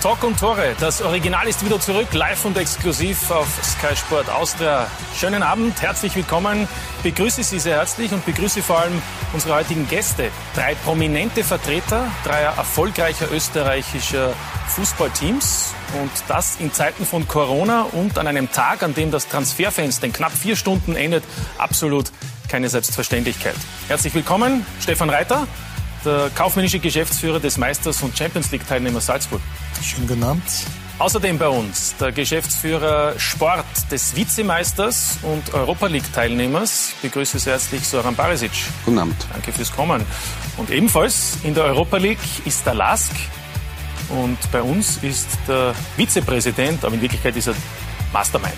Talk und Tore. Das Original ist wieder zurück, live und exklusiv auf Sky Sport Austria. Schönen Abend, herzlich willkommen. Begrüße Sie sehr herzlich und begrüße vor allem unsere heutigen Gäste. Drei prominente Vertreter dreier erfolgreicher österreichischer Fußballteams. Und das in Zeiten von Corona und an einem Tag, an dem das Transferfenster in knapp vier Stunden endet, absolut keine Selbstverständlichkeit. Herzlich willkommen, Stefan Reiter, der kaufmännische Geschäftsführer des Meisters und Champions League-Teilnehmers Salzburg. Schönen guten Abend. Außerdem bei uns der Geschäftsführer Sport des Vizemeisters und Europa League-Teilnehmers. Ich begrüße sehr herzlich Soran Barisic. Guten Abend. Danke fürs Kommen. Und ebenfalls in der Europa League ist der Lask. Und bei uns ist der Vizepräsident, aber in Wirklichkeit ist er Mastermind.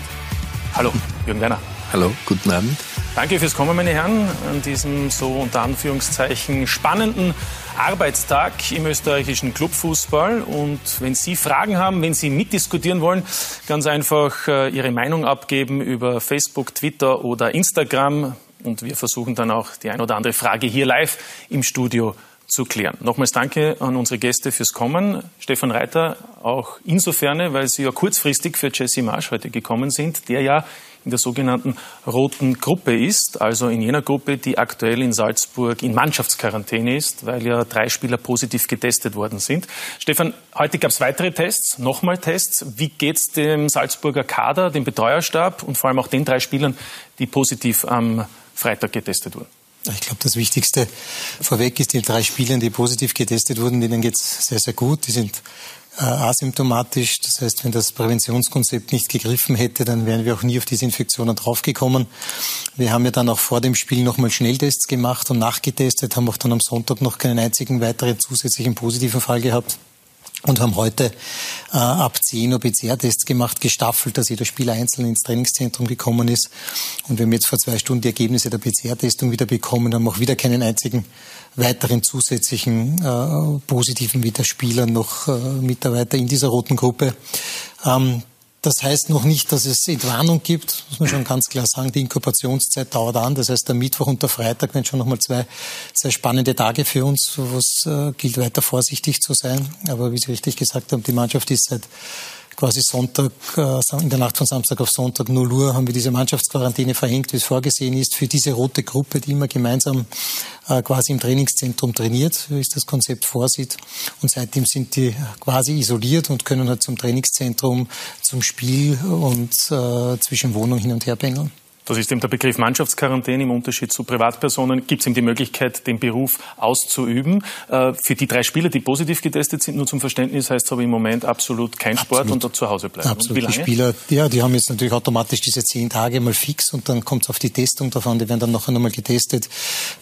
Hallo, Jürgen Werner. Hallo, guten Abend. Danke fürs Kommen, meine Herren, an diesem so unter Anführungszeichen spannenden Arbeitstag im österreichischen Clubfußball. Und wenn Sie Fragen haben, wenn Sie mitdiskutieren wollen, ganz einfach äh, Ihre Meinung abgeben über Facebook, Twitter oder Instagram. Und wir versuchen dann auch die ein oder andere Frage hier live im Studio zu klären. Nochmals danke an unsere Gäste fürs Kommen. Stefan Reiter auch insofern, weil Sie ja kurzfristig für Jesse Marsch heute gekommen sind, der ja in der sogenannten roten Gruppe ist, also in jener Gruppe, die aktuell in Salzburg in Mannschaftsquarantäne ist, weil ja drei Spieler positiv getestet worden sind. Stefan, heute gab es weitere Tests, nochmal Tests. Wie geht es dem Salzburger Kader, dem Betreuerstab und vor allem auch den drei Spielern, die positiv am Freitag getestet wurden? Ich glaube, das Wichtigste vorweg ist, die drei Spielern, die positiv getestet wurden, denen geht es sehr, sehr gut. Die sind asymptomatisch. Das heißt, wenn das Präventionskonzept nicht gegriffen hätte, dann wären wir auch nie auf diese Infektionen draufgekommen. Wir haben ja dann auch vor dem Spiel nochmal Schnelltests gemacht und nachgetestet, haben auch dann am Sonntag noch keinen einzigen weiteren zusätzlichen positiven Fall gehabt und haben heute äh, ab 10 Uhr PCR-Tests gemacht, gestaffelt, dass jeder Spieler einzeln ins Trainingszentrum gekommen ist. Und wir haben jetzt vor zwei Stunden die Ergebnisse der PCR-Testung wieder bekommen, haben auch wieder keinen einzigen weiteren zusätzlichen äh, positiven Widerspieler noch äh, Mitarbeiter in dieser roten Gruppe. Ähm, das heißt noch nicht, dass es Entwarnung gibt, muss man schon ganz klar sagen. Die Inkubationszeit dauert an. Das heißt, der Mittwoch und der Freitag werden schon nochmal zwei sehr spannende Tage für uns, wo es äh, gilt, weiter vorsichtig zu sein. Aber wie Sie richtig gesagt haben, die Mannschaft ist seit quasi Sonntag, äh, in der Nacht von Samstag auf Sonntag 0 Uhr haben wir diese Mannschaftsquarantäne verhängt, wie es vorgesehen ist, für diese rote Gruppe, die immer gemeinsam äh, quasi im Trainingszentrum trainiert, wie es das Konzept vorsieht. Und seitdem sind die quasi isoliert und können halt zum Trainingszentrum, zum Spiel und äh, zwischen Wohnung hin und her pendeln. Das ist eben der Begriff Mannschaftsquarantäne. Im Unterschied zu Privatpersonen gibt es ihm die Möglichkeit, den Beruf auszuüben. Äh, für die drei Spieler, die positiv getestet sind, nur zum Verständnis, heißt es aber im Moment absolut kein absolut. Sport und dort zu Hause bleiben. Absolut. Die Spieler, ja, die haben jetzt natürlich automatisch diese zehn Tage mal fix und dann kommt es auf die Testung davon. Die werden dann nachher nochmal getestet,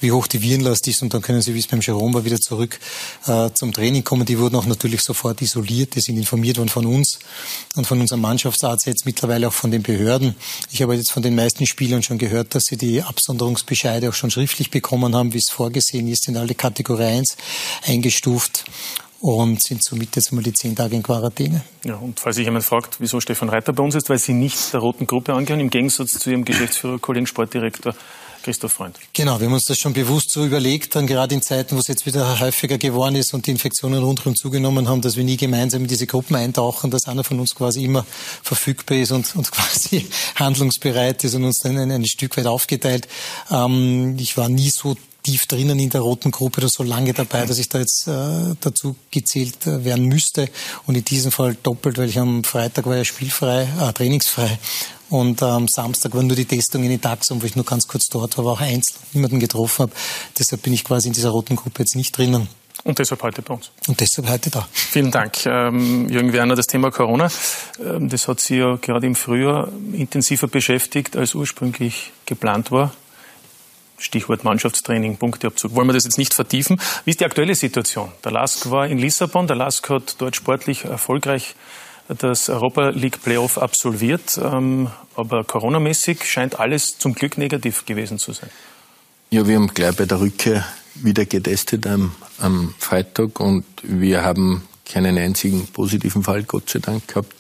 wie hoch die Virenlast ist und dann können sie, wie es beim Jerome war, wieder zurück äh, zum Training kommen. Die wurden auch natürlich sofort isoliert. Die sind informiert worden von uns und von unserem Mannschaftsarzt, jetzt mittlerweile auch von den Behörden. Ich habe jetzt von den meisten Spielern schon gehört, dass sie die Absonderungsbescheide auch schon schriftlich bekommen haben, wie es vorgesehen ist, in alle Kategorie 1 eingestuft und sind somit jetzt mal die zehn Tage in Quarantäne. Ja, und falls sich jemand fragt, wieso Stefan Reiter bei uns ist, weil Sie nicht der roten Gruppe angehören, im Gegensatz zu Ihrem Geschäftsführer, Kollegen Sportdirektor Christoph Freund. Genau, wir haben uns das schon bewusst so überlegt, dann gerade in Zeiten, wo es jetzt wieder häufiger geworden ist und die Infektionen rundherum zugenommen haben, dass wir nie gemeinsam in diese Gruppen eintauchen, dass einer von uns quasi immer verfügbar ist und, und quasi handlungsbereit ist und uns dann ein, ein Stück weit aufgeteilt. Ähm, ich war nie so tief drinnen in der roten Gruppe oder so lange dabei, dass ich da jetzt äh, dazu gezählt äh, werden müsste. Und in diesem Fall doppelt, weil ich am Freitag war ja spielfrei, äh, trainingsfrei und am Samstag war nur die Testung in den Taxum, wo ich nur ganz kurz dort war, aber auch einzeln niemanden getroffen habe. Deshalb bin ich quasi in dieser roten Gruppe jetzt nicht drinnen. Und deshalb heute bei uns. Und deshalb heute da. Vielen Dank, ähm, Jürgen Werner. Das Thema Corona, ähm, das hat Sie ja gerade im Frühjahr intensiver beschäftigt, als ursprünglich geplant war. Stichwort Mannschaftstraining, Punkteabzug. Wollen wir das jetzt nicht vertiefen? Wie ist die aktuelle Situation? Der LASK war in Lissabon. Der LASK hat dort sportlich erfolgreich das Europa League Playoff absolviert. Ähm, aber coronamäßig scheint alles zum Glück negativ gewesen zu sein. Ja, wir haben gleich bei der Rückkehr wieder getestet am, am Freitag und wir haben keinen einzigen positiven Fall, Gott sei Dank, gehabt.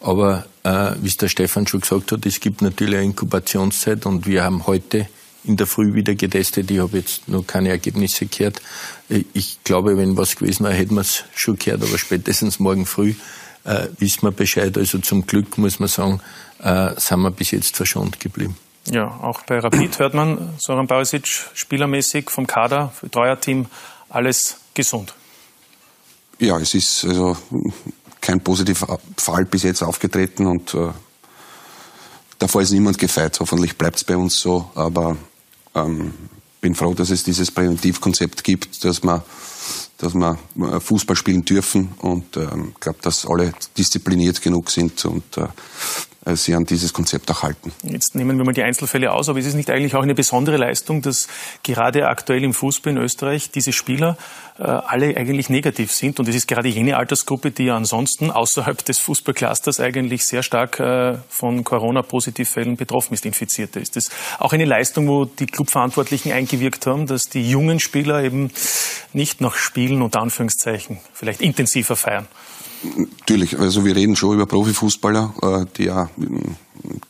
Aber äh, wie es der Stefan schon gesagt hat, es gibt natürlich eine Inkubationszeit und wir haben heute in der Früh wieder getestet. Ich habe jetzt noch keine Ergebnisse gehört. Ich glaube, wenn was gewesen wäre, hätten wir es schon gehört, aber spätestens morgen früh äh, wissen wir Bescheid. Also zum Glück muss man sagen, äh, sind wir bis jetzt verschont geblieben. Ja, auch bei Rapid hört man, Soran Barisic, spielermäßig vom Kader, Betreuerteam, alles gesund. Ja, es ist also kein positiver Fall bis jetzt aufgetreten und äh, davor ist niemand gefeit. Hoffentlich bleibt es bei uns so, aber ähm, bin froh, dass es dieses Präventivkonzept gibt, dass man dass wir äh, Fußball spielen dürfen und ähm, glaube, dass alle diszipliniert genug sind und äh, sie an dieses Konzept auch halten. Jetzt nehmen wir mal die Einzelfälle aus, aber ist es nicht eigentlich auch eine besondere Leistung, dass gerade aktuell im Fußball in Österreich diese Spieler äh, alle eigentlich negativ sind und es ist gerade jene Altersgruppe, die ansonsten außerhalb des Fußballclusters eigentlich sehr stark äh, von Corona-Positivfällen betroffen ist, Infizierte. Ist das auch eine Leistung, wo die Clubverantwortlichen eingewirkt haben, dass die jungen Spieler eben nicht nach Spielen unter Anführungszeichen vielleicht intensiver feiern? Natürlich, also wir reden schon über Profifußballer, äh, die ja ähm,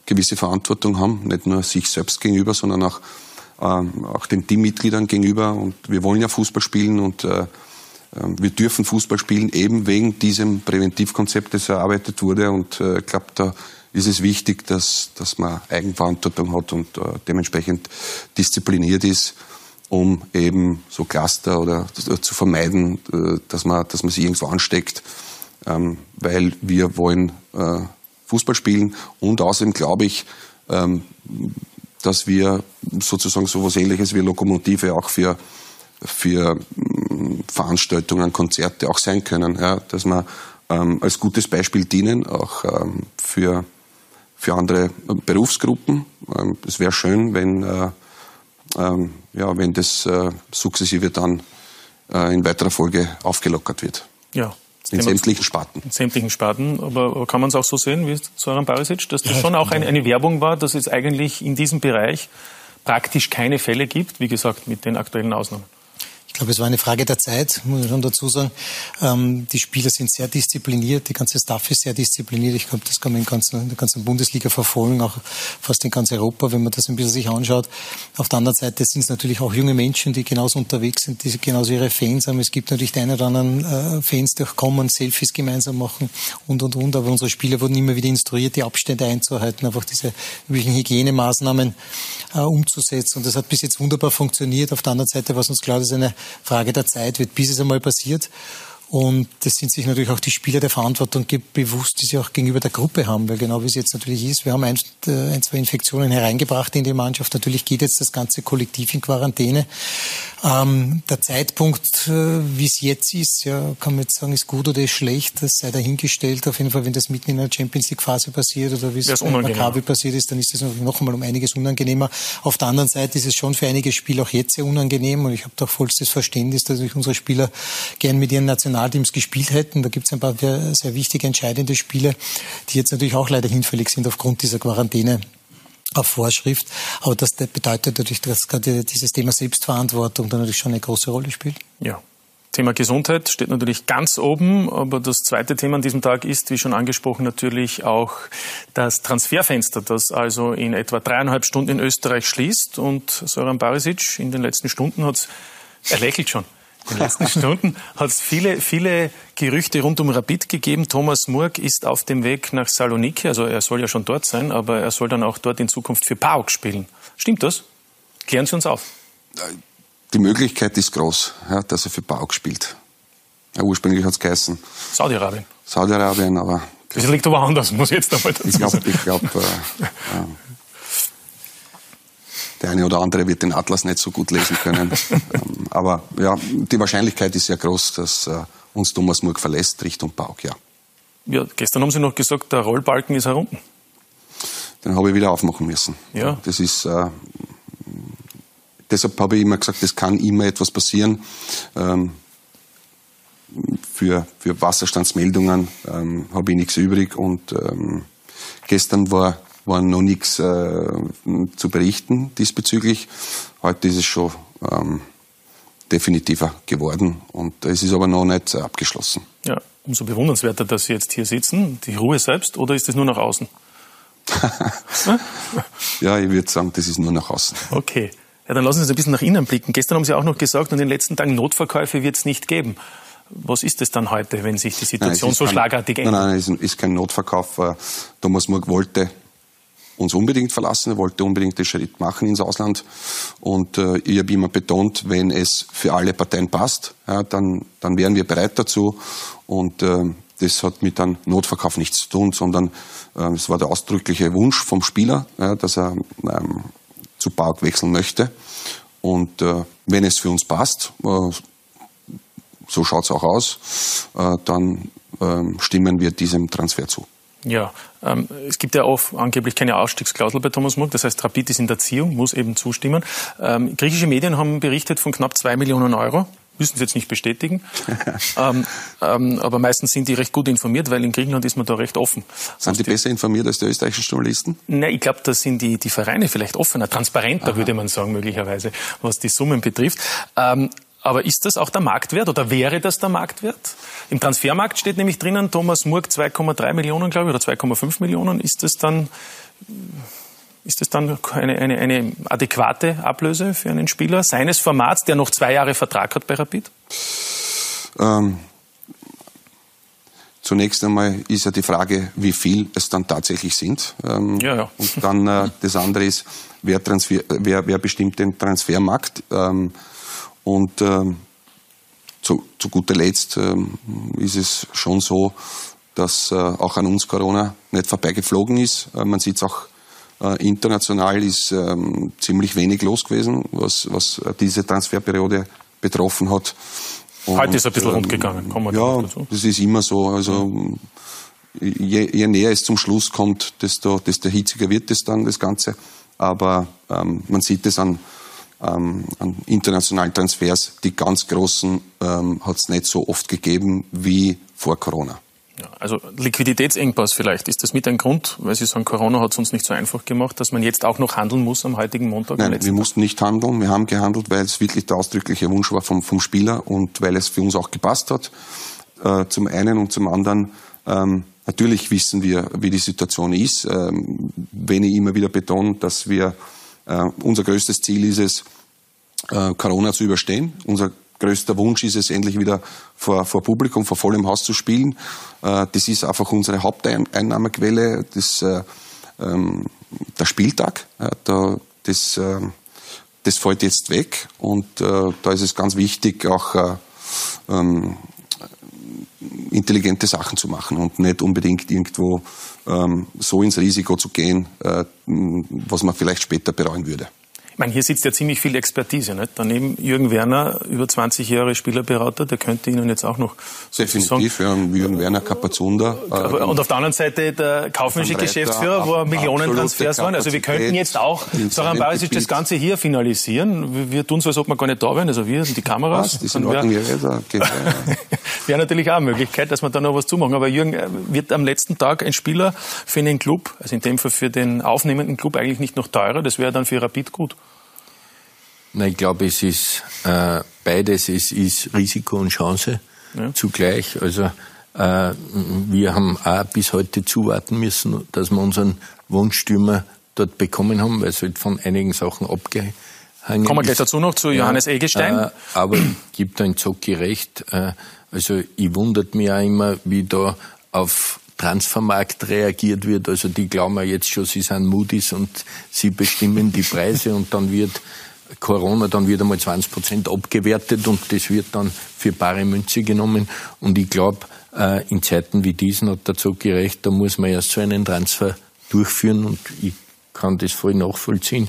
gewisse Verantwortung haben, nicht nur sich selbst gegenüber, sondern auch, ähm, auch den Teammitgliedern gegenüber. Und wir wollen ja Fußball spielen und äh, ähm, wir dürfen Fußball spielen, eben wegen diesem Präventivkonzept, das erarbeitet wurde. Und äh, ich glaube, da ist es wichtig, dass, dass man Eigenverantwortung hat und dementsprechend diszipliniert ist um eben so Cluster oder zu vermeiden, dass man, dass man sich irgendwo ansteckt ähm, weil wir wollen äh, Fußball spielen und außerdem glaube ich, ähm, dass wir sozusagen so etwas ähnliches wie Lokomotive auch für, für mm, Veranstaltungen, Konzerte auch sein können, ja, dass wir ähm, als gutes Beispiel dienen, auch ähm, für, für andere Berufsgruppen. Ähm, es wäre schön, wenn, äh, ähm, ja, wenn das äh, sukzessive dann äh, in weiterer Folge aufgelockert wird. Ja, in sämtlichen Sparten. In sämtlichen Sparten. Aber kann man es auch so sehen wie Soran Barisic, dass das ja, schon auch eine, eine Werbung war, dass es eigentlich in diesem Bereich praktisch keine Fälle gibt, wie gesagt, mit den aktuellen Ausnahmen? Glaube, es war eine Frage der Zeit, muss ich schon dazu sagen. Ähm, die Spieler sind sehr diszipliniert, die ganze Staff ist sehr diszipliniert. Ich glaube, das kann man in, ganzen, in der ganzen Bundesliga verfolgen, auch fast in ganz Europa, wenn man das ein bisschen sich anschaut. Auf der anderen Seite sind es natürlich auch junge Menschen, die genauso unterwegs sind, die genauso ihre Fans haben. Es gibt natürlich die einen oder anderen äh, Fans, die auch kommen, Selfies gemeinsam machen und, und, und. Aber unsere Spieler wurden immer wieder instruiert, die Abstände einzuhalten, einfach diese üblichen Hygienemaßnahmen äh, umzusetzen. Und das hat bis jetzt wunderbar funktioniert. Auf der anderen Seite war es uns klar, dass eine Frage der Zeit wird, bis es einmal passiert. Und das sind sich natürlich auch die Spieler der Verantwortung bewusst, die sie auch gegenüber der Gruppe haben, weil genau wie es jetzt natürlich ist, wir haben ein, äh, ein zwei Infektionen hereingebracht in die Mannschaft. Natürlich geht jetzt das ganze Kollektiv in Quarantäne. Ähm, der Zeitpunkt, äh, wie es jetzt ist, ja, kann man jetzt sagen, ist gut oder ist schlecht, das sei dahingestellt. Auf jeden Fall, wenn das mitten in einer Champions League Phase passiert oder wie es bei Maccabi passiert ist, dann ist das noch einmal um einiges unangenehmer. Auf der anderen Seite ist es schon für einige Spieler auch jetzt sehr unangenehm und ich habe da vollstes Verständnis, dass sich unsere Spieler gern mit ihren National Nationalteams gespielt hätten. Da gibt es ein paar sehr wichtige, entscheidende Spiele, die jetzt natürlich auch leider hinfällig sind aufgrund dieser Quarantäne auf Vorschrift. Aber das bedeutet natürlich, dass gerade dieses Thema Selbstverantwortung dann natürlich schon eine große Rolle spielt. Ja. Thema Gesundheit steht natürlich ganz oben, aber das zweite Thema an diesem Tag ist, wie schon angesprochen, natürlich auch das Transferfenster, das also in etwa dreieinhalb Stunden in Österreich schließt. Und Soran Barisic in den letzten Stunden hat es, er lächelt schon, in den letzten Stunden hat es viele, viele Gerüchte rund um Rapid gegeben. Thomas Murg ist auf dem Weg nach Saloniki, also er soll ja schon dort sein, aber er soll dann auch dort in Zukunft für PAOK spielen. Stimmt das? Klären Sie uns auf. Die Möglichkeit ist groß, ja, dass er für PAOK spielt. Ja, ursprünglich hat es geheißen. Saudi-Arabien. Saudi-Arabien, aber. Das liegt aber anders, muss ich jetzt einmal dazu ich glaub, Ich glaube, äh, äh, der eine oder andere wird den Atlas nicht so gut lesen können. Ähm, aber ja, die Wahrscheinlichkeit ist sehr groß, dass äh, uns Thomas Murg verlässt Richtung Pauk, ja. Ja, gestern haben Sie noch gesagt, der Rollbalken ist herunten. Den habe ich wieder aufmachen müssen. Ja. Das ist, äh, deshalb habe ich immer gesagt, es kann immer etwas passieren. Ähm, für, für Wasserstandsmeldungen ähm, habe ich nichts übrig und ähm, gestern war war noch nichts äh, zu berichten diesbezüglich. Heute ist es schon ähm, definitiver geworden und es ist aber noch nicht abgeschlossen. Ja, umso bewundernswerter, dass Sie jetzt hier sitzen. Die Ruhe selbst oder ist es nur nach außen? ja, ich würde sagen, das ist nur nach außen. Okay. Ja, dann lassen Sie uns ein bisschen nach innen blicken. Gestern haben Sie auch noch gesagt, in den letzten Tagen Notverkäufe wird es nicht geben. Was ist es dann heute, wenn sich die Situation nein, so kein, schlagartig ändert? Nein, nein, es ist kein Notverkauf. Äh, Thomas Murg wollte uns unbedingt verlassen, er wollte unbedingt den Schritt machen ins Ausland. Und äh, ich habe immer betont, wenn es für alle Parteien passt, ja, dann, dann wären wir bereit dazu. Und äh, das hat mit einem Notverkauf nichts zu tun, sondern äh, es war der ausdrückliche Wunsch vom Spieler, ja, dass er ähm, zu Park wechseln möchte. Und äh, wenn es für uns passt, äh, so schaut es auch aus, äh, dann ähm, stimmen wir diesem Transfer zu. Ja, ähm, es gibt ja auch angeblich keine Ausstiegsklausel bei Thomas Murk. Das heißt, Rapid ist in der Ziehung, muss eben zustimmen. Ähm, griechische Medien haben berichtet von knapp zwei Millionen Euro. Müssen Sie jetzt nicht bestätigen. ähm, ähm, aber meistens sind die recht gut informiert, weil in Griechenland ist man da recht offen. Sind die, die besser informiert als die österreichischen Journalisten? Nein, ich glaube, da sind die, die Vereine vielleicht offener, transparenter, Aha. würde man sagen, möglicherweise, was die Summen betrifft. Aber ist das auch der Marktwert oder wäre das der Marktwert? Im Transfermarkt steht nämlich drinnen Thomas Murk 2,3 Millionen, glaube ich, oder 2,5 Millionen. Ist das dann, ist das dann eine, eine, eine adäquate Ablöse für einen Spieler seines Formats, der noch zwei Jahre Vertrag hat bei Rapid? Ähm, zunächst einmal ist ja die Frage, wie viel es dann tatsächlich sind. Ähm, ja, ja. Und dann äh, das andere ist, wer, Transfer, wer, wer bestimmt den Transfermarkt? Ähm, und ähm, zu, zu guter Letzt ähm, ist es schon so, dass äh, auch an uns Corona nicht vorbeigeflogen ist. Äh, man sieht es auch äh, international ist ähm, ziemlich wenig los gewesen, was, was diese Transferperiode betroffen hat. Und, Heute ist ein bisschen ähm, rund gegangen, kommen wir Ja, dazu. das ist immer so. Also je, je, näher es zum Schluss kommt, desto, desto hitziger wird es dann, das Ganze. Aber ähm, man sieht es an ähm, an internationalen Transfers. Die ganz großen ähm, hat es nicht so oft gegeben wie vor Corona. Ja, also Liquiditätsengpass vielleicht. Ist das mit ein Grund, weil Sie sagen, Corona hat es uns nicht so einfach gemacht, dass man jetzt auch noch handeln muss am heutigen Montag? Nein, wir mussten nicht handeln. Wir haben gehandelt, weil es wirklich der ausdrückliche Wunsch war vom, vom Spieler und weil es für uns auch gepasst hat. Äh, zum einen und zum anderen ähm, Natürlich wissen wir, wie die Situation ist. Ähm, wenn ich immer wieder betone, dass wir äh, unser größtes Ziel ist es, äh, Corona zu überstehen. Unser größter Wunsch ist es, endlich wieder vor, vor Publikum, vor vollem Haus zu spielen. Äh, das ist einfach unsere Haupteinnahmequelle, das, ähm, der Spieltag. Da, das, das fällt jetzt weg und da ist es ganz wichtig, auch ähm, intelligente Sachen zu machen und nicht unbedingt irgendwo so ins Risiko zu gehen, äh, was man vielleicht später bereuen würde. Ich meine, hier sitzt ja ziemlich viel Expertise. Nicht? Daneben Jürgen Werner, über 20 Jahre Spielerberater, der könnte Ihnen jetzt auch noch Definitiv, ja, Jürgen Werner, Kapazunda. Äh, und auf der anderen Seite der kaufmännische Geschäftsführer, wo Millionen Transfers waren. Also wir könnten jetzt auch, Soran Barisic, das Ganze hier finalisieren. Wir tun so, als ob wir gar nicht da wären, also wir, die Kameras. Was, die sind wär, wäre natürlich auch eine Möglichkeit, dass wir da noch was zumachen. Aber Jürgen, äh, wird am letzten Tag ein Spieler für einen Club, also in dem Fall für den aufnehmenden Club, eigentlich nicht noch teurer? Das wäre dann für Rapid gut. Na, ich glaube, es ist äh, beides. Es ist Risiko und Chance ja. zugleich. Also äh, wir haben auch bis heute zuwarten müssen, dass wir unseren Wunschstürmer dort bekommen haben, weil es halt von einigen Sachen abgehangen Kommen wir gleich dazu noch zu Johannes ja, Egelstein. Äh, aber gibt ein Zocki recht. Äh, also ich wundert mich auch immer, wie da auf Transfermarkt reagiert wird. Also die glauben ja jetzt schon, sie sind Moody's und sie bestimmen die Preise und dann wird Corona dann wieder mal 20 Prozent abgewertet und das wird dann für bare Münze genommen. Und ich glaube, äh, in Zeiten wie diesen hat der Zog gerecht, da muss man erst so einen Transfer durchführen und ich kann das voll nachvollziehen.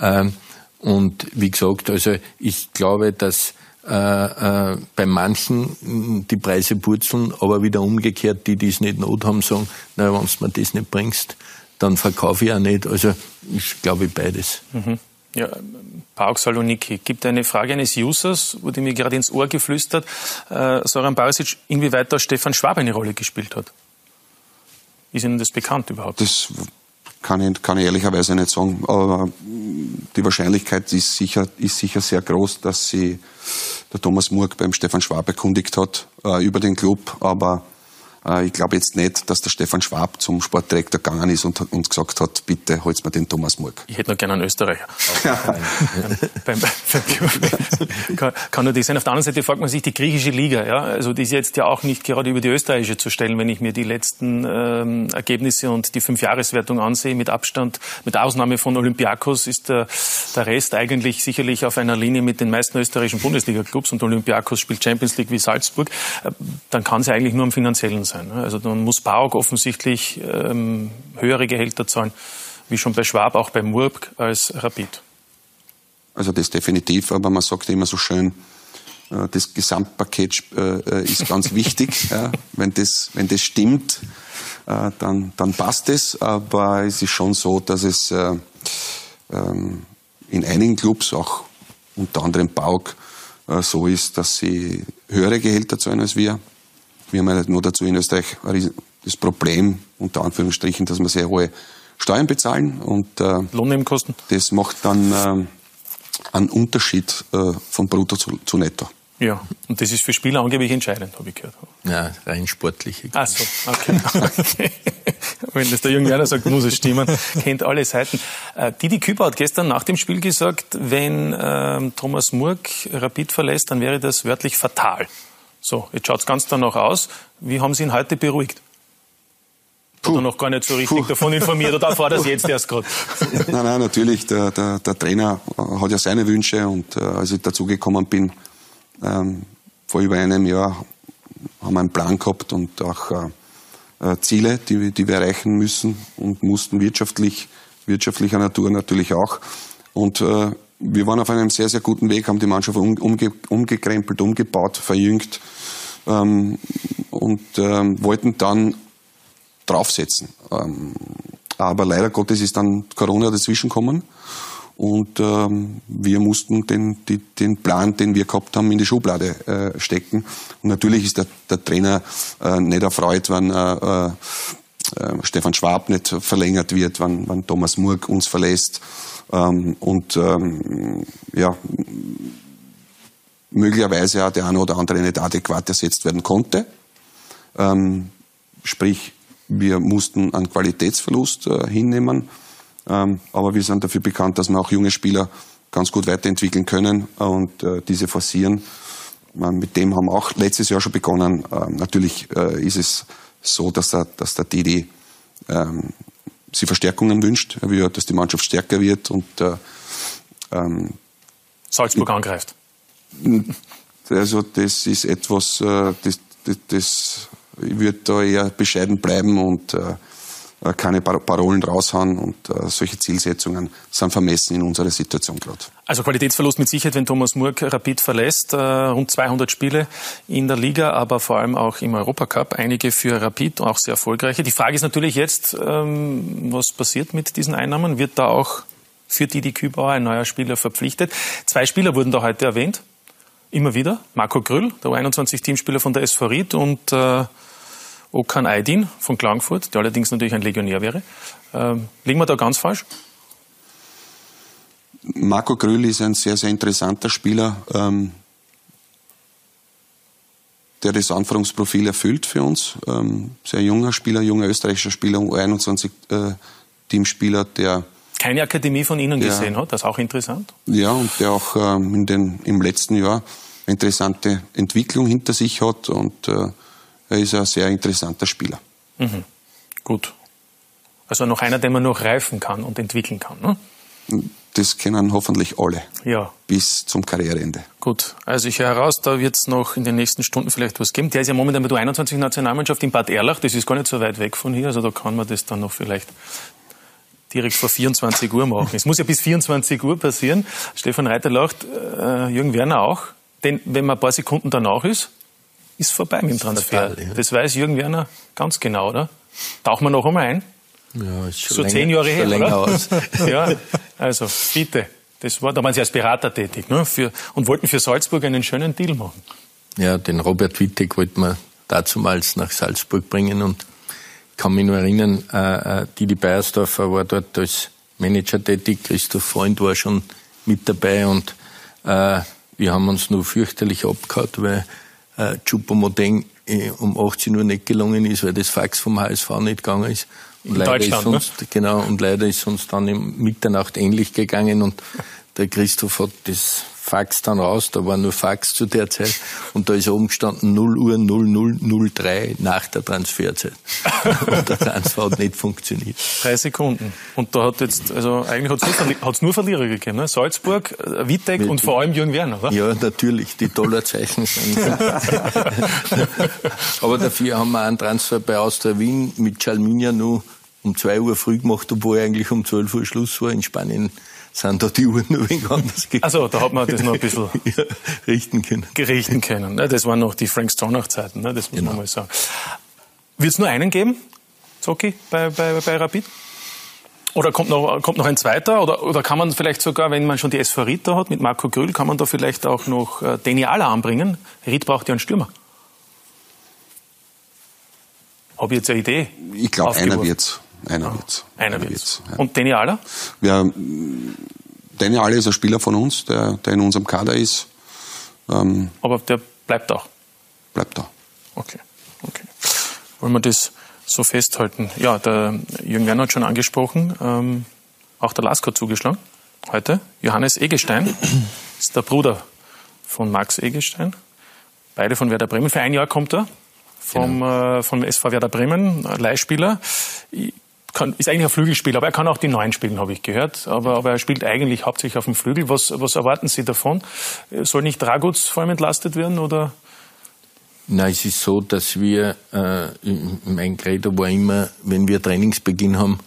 Ähm, und wie gesagt, also ich glaube, dass äh, äh, bei manchen die Preise purzeln, aber wieder umgekehrt, die, die es nicht not haben, sagen, na, wenn du mir das nicht bringst, dann verkaufe ich auch nicht. Also ich glaube beides. Mhm. Ja, Pauk Saloniki. Gibt eine Frage eines Users, wurde mir gerade ins Ohr geflüstert, äh, Soran Barisic, inwieweit da Stefan Schwab eine Rolle gespielt hat. Ist Ihnen das bekannt überhaupt? Das kann ich, kann ich ehrlicherweise nicht sagen. Aber die Wahrscheinlichkeit ist sicher, ist sicher sehr groß, dass sie der Thomas Murk beim Stefan Schwab erkundigt hat äh, über den Club. Aber ich glaube jetzt nicht, dass der Stefan Schwab zum Sportdirektor gegangen ist und uns gesagt hat, bitte holst mir den Thomas Murk. Ich hätte noch gerne einen Österreicher. beim, kann, kann nur das sein. Auf der anderen Seite fragt man sich die griechische Liga. Ja? Also die ist jetzt ja auch nicht gerade über die österreichische zu stellen, wenn ich mir die letzten ähm, Ergebnisse und die Fünfjahreswertung ansehe. Mit Abstand, mit Ausnahme von Olympiakos ist der, der Rest eigentlich sicherlich auf einer Linie mit den meisten österreichischen Bundesliga-Clubs und Olympiakos spielt Champions League wie Salzburg. Äh, dann kann es ja eigentlich nur am finanziellen sein. Ne? Also dann muss Bauk offensichtlich ähm, höhere Gehälter zahlen, wie schon bei Schwab, auch bei Murb als Rapid. Also das definitiv, aber man sagt immer so schön, äh, das Gesamtpaket äh, ist ganz wichtig. Ja, wenn, das, wenn das stimmt, dann, dann passt es. Aber es ist schon so, dass es ähm, in einigen Clubs, auch unter anderem Bauk, so ist, dass sie höhere Gehälter zahlen als wir. Wir haben ja nur dazu in Österreich das Problem, unter Anführungsstrichen, dass wir sehr hohe Steuern bezahlen und äh, Lohnnebenkosten. Das macht dann äh, einen Unterschied äh, von Brutto zu, zu, Netto. Ja, und das ist für Spieler angeblich entscheidend, habe ich gehört. Ja, rein sportlich. Ach so, okay. okay. Wenn das der Jürgen Werner sagt, muss es stimmen. Kennt alle Seiten. Äh, Didi Küper hat gestern nach dem Spiel gesagt, wenn äh, Thomas Murk Rapid verlässt, dann wäre das wörtlich fatal. So, jetzt schaut es ganz danach aus. Wie haben Sie ihn heute beruhigt? Puh. Oder noch gar nicht so richtig Puh. davon informiert oder erfahrt das jetzt erst gerade? Nein, nein, natürlich. Der, der, der, Trainer hat ja seine Wünsche und äh, als ich dazugekommen bin, ähm, vor über einem Jahr, haben wir einen Plan gehabt und auch äh, äh, Ziele, die, die wir erreichen müssen und mussten wirtschaftlich, wirtschaftlicher Natur natürlich auch. Und äh, wir waren auf einem sehr, sehr guten Weg, haben die Mannschaft umge umgekrempelt, umgebaut, verjüngt ähm, und ähm, wollten dann draufsetzen. Ähm, aber leider Gottes ist dann Corona dazwischen gekommen und ähm, wir mussten den, die, den Plan, den wir gehabt haben, in die Schublade äh, stecken. Und natürlich ist der, der Trainer äh, nicht erfreut, wenn äh, äh, Stefan Schwab nicht verlängert wird, wenn, wenn Thomas Murg uns verlässt ähm, und ähm, ja, möglicherweise auch der eine oder andere nicht adäquat ersetzt werden konnte. Ähm, sprich, wir mussten einen Qualitätsverlust äh, hinnehmen, ähm, aber wir sind dafür bekannt, dass wir auch junge Spieler ganz gut weiterentwickeln können und äh, diese forcieren. Äh, mit dem haben wir auch letztes Jahr schon begonnen. Äh, natürlich äh, ist es so, dass der, dass der Didi ähm, sie Verstärkungen wünscht. Er will, dass die Mannschaft stärker wird und äh, ähm, Salzburg angreift. Also das ist etwas, äh, das, das, das ich würde da eher bescheiden bleiben und äh, keine Parolen raushauen und äh, solche Zielsetzungen sind vermessen in unserer Situation gerade. Also Qualitätsverlust mit Sicherheit, wenn Thomas Murk Rapid verlässt. Äh, rund 200 Spiele in der Liga, aber vor allem auch im Europacup. Einige für Rapid, auch sehr erfolgreiche. Die Frage ist natürlich jetzt, ähm, was passiert mit diesen Einnahmen? Wird da auch für Didi Kübauer ein neuer Spieler verpflichtet? Zwei Spieler wurden da heute erwähnt. Immer wieder. Marco Grüll, der U21-Teamspieler von der SV Ried und äh, Okan Aydin von Klagenfurt, der allerdings natürlich ein Legionär wäre. Ähm, liegen wir da ganz falsch? Marco Grüll ist ein sehr, sehr interessanter Spieler, ähm, der das Anforderungsprofil erfüllt für uns. Ähm, sehr junger Spieler, junger österreichischer Spieler, U21-Teamspieler, äh, der keine Akademie von Ihnen gesehen hat, das ist auch interessant. Ja, und der auch ähm, in den, im letzten Jahr interessante Entwicklung hinter sich hat und äh, er ist ein sehr interessanter Spieler. Mhm. Gut. Also noch einer, den man noch reifen kann und entwickeln kann. Ne? Das kennen hoffentlich alle. Ja. Bis zum Karriereende. Gut. Also ich höre heraus, da wird es noch in den nächsten Stunden vielleicht was geben. Der ist ja momentan bei der 21 Nationalmannschaft in Bad Erlach. Das ist gar nicht so weit weg von hier. Also da kann man das dann noch vielleicht direkt vor 24 Uhr machen. es muss ja bis 24 Uhr passieren. Stefan Reiter lacht, äh, Jürgen Werner auch. Denn wenn man ein paar Sekunden danach ist, ist vorbei mit dem Transfer. Total, ja. Das weiß Jürgen Werner ganz genau, oder? Tauchen wir noch einmal ein? Ja, ist schon so länger, zehn Jahre her, länger Aus. ja, also bitte. Das war, da waren Sie als Berater tätig ne? für, und wollten für Salzburg einen schönen Deal machen. Ja, den Robert Wittek wollten wir dazumals nach Salzburg bringen und ich kann mich nur erinnern, äh, äh Didi Beiersdorfer war dort als Manager tätig, Christoph Freund war schon mit dabei und äh, wir haben uns nur fürchterlich abgehauen, weil äh, Choupo-Moteng äh, um 18 Uhr nicht gelungen ist, weil das Fax vom HSV nicht gegangen ist. Und In Deutschland, sonst, ne? Genau, und leider ist uns dann um Mitternacht ähnlich gegangen und der Christoph hat das Fax dann raus, da war nur Fax zu der Zeit und da ist oben gestanden 0 Uhr 0003 nach der Transferzeit. und der Transfer hat nicht funktioniert. Drei Sekunden. Und da hat jetzt, also eigentlich hat es nur, Verlierer gegeben, ne? Salzburg, äh, Wittek und vor allem Jürgen Werner, oder? Ja, natürlich, die Dollarzeichen sind. Aber dafür haben wir einen Transfer bei Austria Wien mit Chalminia nur um 2 Uhr früh gemacht, obwohl eigentlich um 12 Uhr Schluss war in Spanien sind da die Uhren ein wenig anders gegangen. Also da hat man das noch ein bisschen ja, richten können. Gerichten können. Ne? Das waren noch die Frank Stronach-Zeiten, ne? das muss genau. man mal sagen. Wird es nur einen geben, Zocki, bei, bei, bei Rapid? Oder kommt noch, kommt noch ein zweiter? Oder, oder kann man vielleicht sogar, wenn man schon die SV Ried da hat mit Marco Grüll, kann man da vielleicht auch noch äh, Ala anbringen? Ried braucht ja einen Stürmer. Habe ich jetzt eine Idee? Ich glaube, einer wird's. Einer ah, wird's. Einer, einer wird's. Ja. Und Danny Aller? Ja, Danny Aller ist ein Spieler von uns, der, der in unserem Kader ist. Ähm, Aber der bleibt auch? Bleibt da. Okay, okay. Wollen wir das so festhalten? Ja, der Jürgen Werner hat schon angesprochen, ähm, auch der Lask hat zugeschlagen heute. Johannes Egestein ist der Bruder von Max Egestein. Beide von Werder Bremen. Für ein Jahr kommt er vom, genau. äh, vom SV Werder Bremen, Leihspieler kann, ist eigentlich ein Flügelspieler, aber er kann auch die Neuen spielen, habe ich gehört. Aber, aber er spielt eigentlich hauptsächlich auf dem Flügel. Was, was erwarten Sie davon? Soll nicht Dragutz vor allem entlastet werden oder? Nein, es ist so, dass wir, äh, mein Credo war immer, wenn wir Trainingsbeginn haben,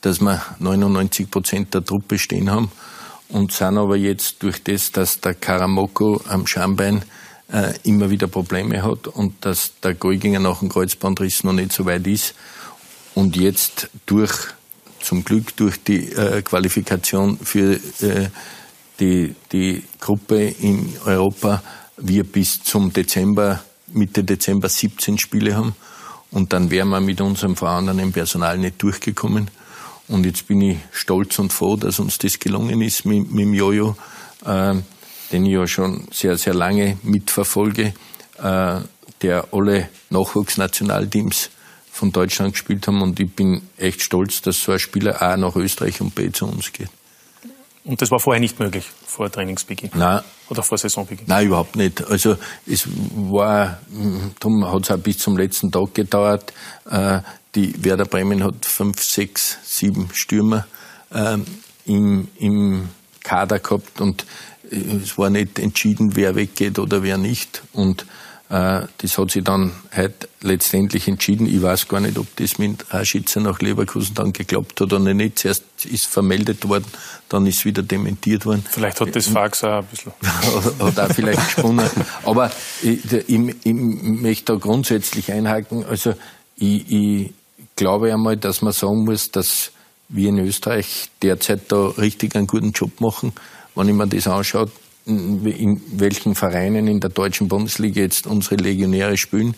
dass wir 99 Prozent der Truppe stehen haben und sind aber jetzt durch das, dass der Karamoko am Schambein äh, immer wieder Probleme hat und dass der Golginger nach dem Kreuzbandriss noch nicht so weit ist, und jetzt durch, zum Glück durch die äh, Qualifikation für äh, die, die Gruppe in Europa, wir bis zum Dezember, Mitte Dezember 17 Spiele haben. Und dann wären wir mit unserem vorhandenen Personal nicht durchgekommen. Und jetzt bin ich stolz und froh, dass uns das gelungen ist mit, mit dem Jojo, äh, den ich ja schon sehr, sehr lange mitverfolge, äh, der alle Nachwuchsnationalteams von Deutschland gespielt haben und ich bin echt stolz, dass so ein Spieler A nach Österreich und B zu uns geht. Und das war vorher nicht möglich, vor Trainingsbeginn? Nein. Oder vor Saisonbeginn? Nein, überhaupt nicht. Also es war, darum hat es auch bis zum letzten Tag gedauert. Äh, die Werder Bremen hat fünf, sechs, sieben Stürmer ähm, im, im Kader gehabt und äh, es war nicht entschieden, wer weggeht oder wer nicht. Und das hat sich dann heute letztendlich entschieden. Ich weiß gar nicht, ob das mit Raschitzer nach Leverkusen dann geklappt hat oder nicht. Zuerst ist vermeldet worden, dann ist wieder dementiert worden. Vielleicht hat das Fax auch ein bisschen. hat auch vielleicht gesponnen. Aber ich, ich, ich möchte da grundsätzlich einhaken. Also ich, ich glaube einmal, dass man sagen muss, dass wir in Österreich derzeit da richtig einen guten Job machen. Wenn ich mir das anschaue, in welchen Vereinen in der deutschen Bundesliga jetzt unsere Legionäre spielen.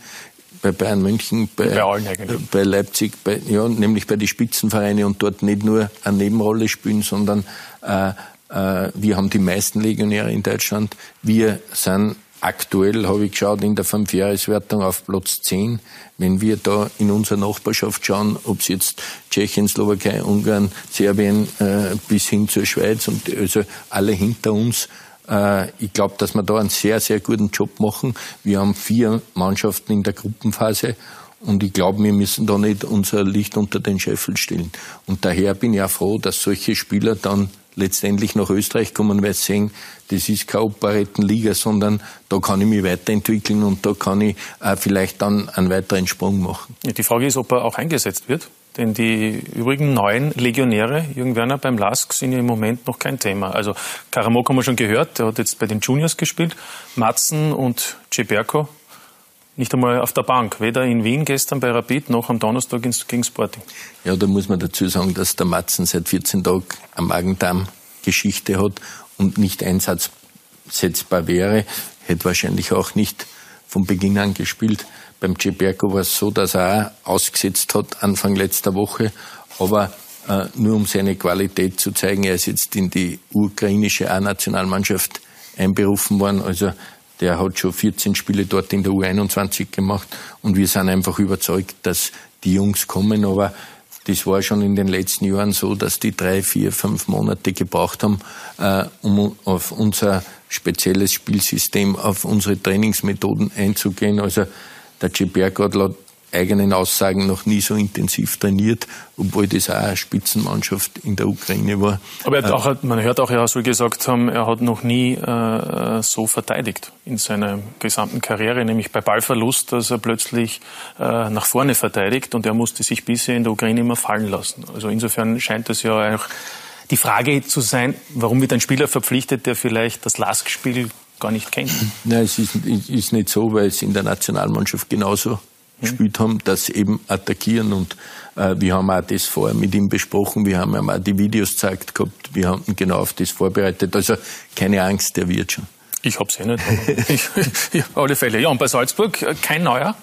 Bei Bayern München, bei, bei, bei Leipzig, bei, ja, nämlich bei den Spitzenvereinen und dort nicht nur eine Nebenrolle spielen, sondern äh, äh, wir haben die meisten Legionäre in Deutschland. Wir sind aktuell, habe ich geschaut, in der Fünfjahreswertung auf Platz 10. Wenn wir da in unserer Nachbarschaft schauen, ob es jetzt Tschechien, Slowakei, Ungarn, Serbien äh, bis hin zur Schweiz und also alle hinter uns, äh, ich glaube, dass wir da einen sehr, sehr guten Job machen. Wir haben vier Mannschaften in der Gruppenphase und ich glaube, wir müssen da nicht unser Licht unter den Scheffel stellen. Und daher bin ich auch froh, dass solche Spieler dann letztendlich nach Österreich kommen, weil sie sehen, das ist keine Operettenliga, sondern da kann ich mich weiterentwickeln und da kann ich äh, vielleicht dann einen weiteren Sprung machen. Die Frage ist, ob er auch eingesetzt wird. Denn die übrigen neuen Legionäre, Jürgen Werner beim LASK, sind ja im Moment noch kein Thema. Also Karamok haben wir schon gehört, der hat jetzt bei den Juniors gespielt. Matzen und Ceberko nicht einmal auf der Bank, weder in Wien gestern bei Rapid noch am Donnerstag gegen Sporting. Ja, da muss man dazu sagen, dass der Matzen seit 14 Tagen eine Magen-Darm-Geschichte hat und nicht einsatzsetzbar wäre. Hätte wahrscheinlich auch nicht von Beginn an gespielt. Beim Ceberko war es so, dass er auch ausgesetzt hat Anfang letzter Woche, aber äh, nur um seine Qualität zu zeigen, er ist jetzt in die ukrainische A-Nationalmannschaft einberufen worden. Also der hat schon 14 Spiele dort in der U21 gemacht und wir sind einfach überzeugt, dass die Jungs kommen, aber das war schon in den letzten Jahren so, dass die drei, vier, fünf Monate gebraucht haben, äh, um auf unser spezielles Spielsystem, auf unsere Trainingsmethoden einzugehen. Also der Gilbert hat laut eigenen Aussagen noch nie so intensiv trainiert, obwohl das auch eine Spitzenmannschaft in der Ukraine war. Aber er auch, man hört auch, er soll gesagt haben, er hat noch nie äh, so verteidigt in seiner gesamten Karriere, nämlich bei Ballverlust, dass er plötzlich äh, nach vorne verteidigt und er musste sich bisher in der Ukraine immer fallen lassen. Also insofern scheint es ja auch die Frage zu sein, warum wird ein Spieler verpflichtet, der vielleicht das Lask-Spiel gar nicht kennt? Nein, es ist, ist nicht so, weil es in der Nationalmannschaft genauso gespielt haben, das eben attackieren. Und äh, wir haben auch das vorher mit ihm besprochen. Wir haben ihm auch die Videos gezeigt gehabt. Wir haben ihn genau auf das vorbereitet. Also keine Angst, der wird schon. Ich hab's eh nicht. ich, ich, auf alle Fälle. Ja, und bei Salzburg äh, kein Neuer.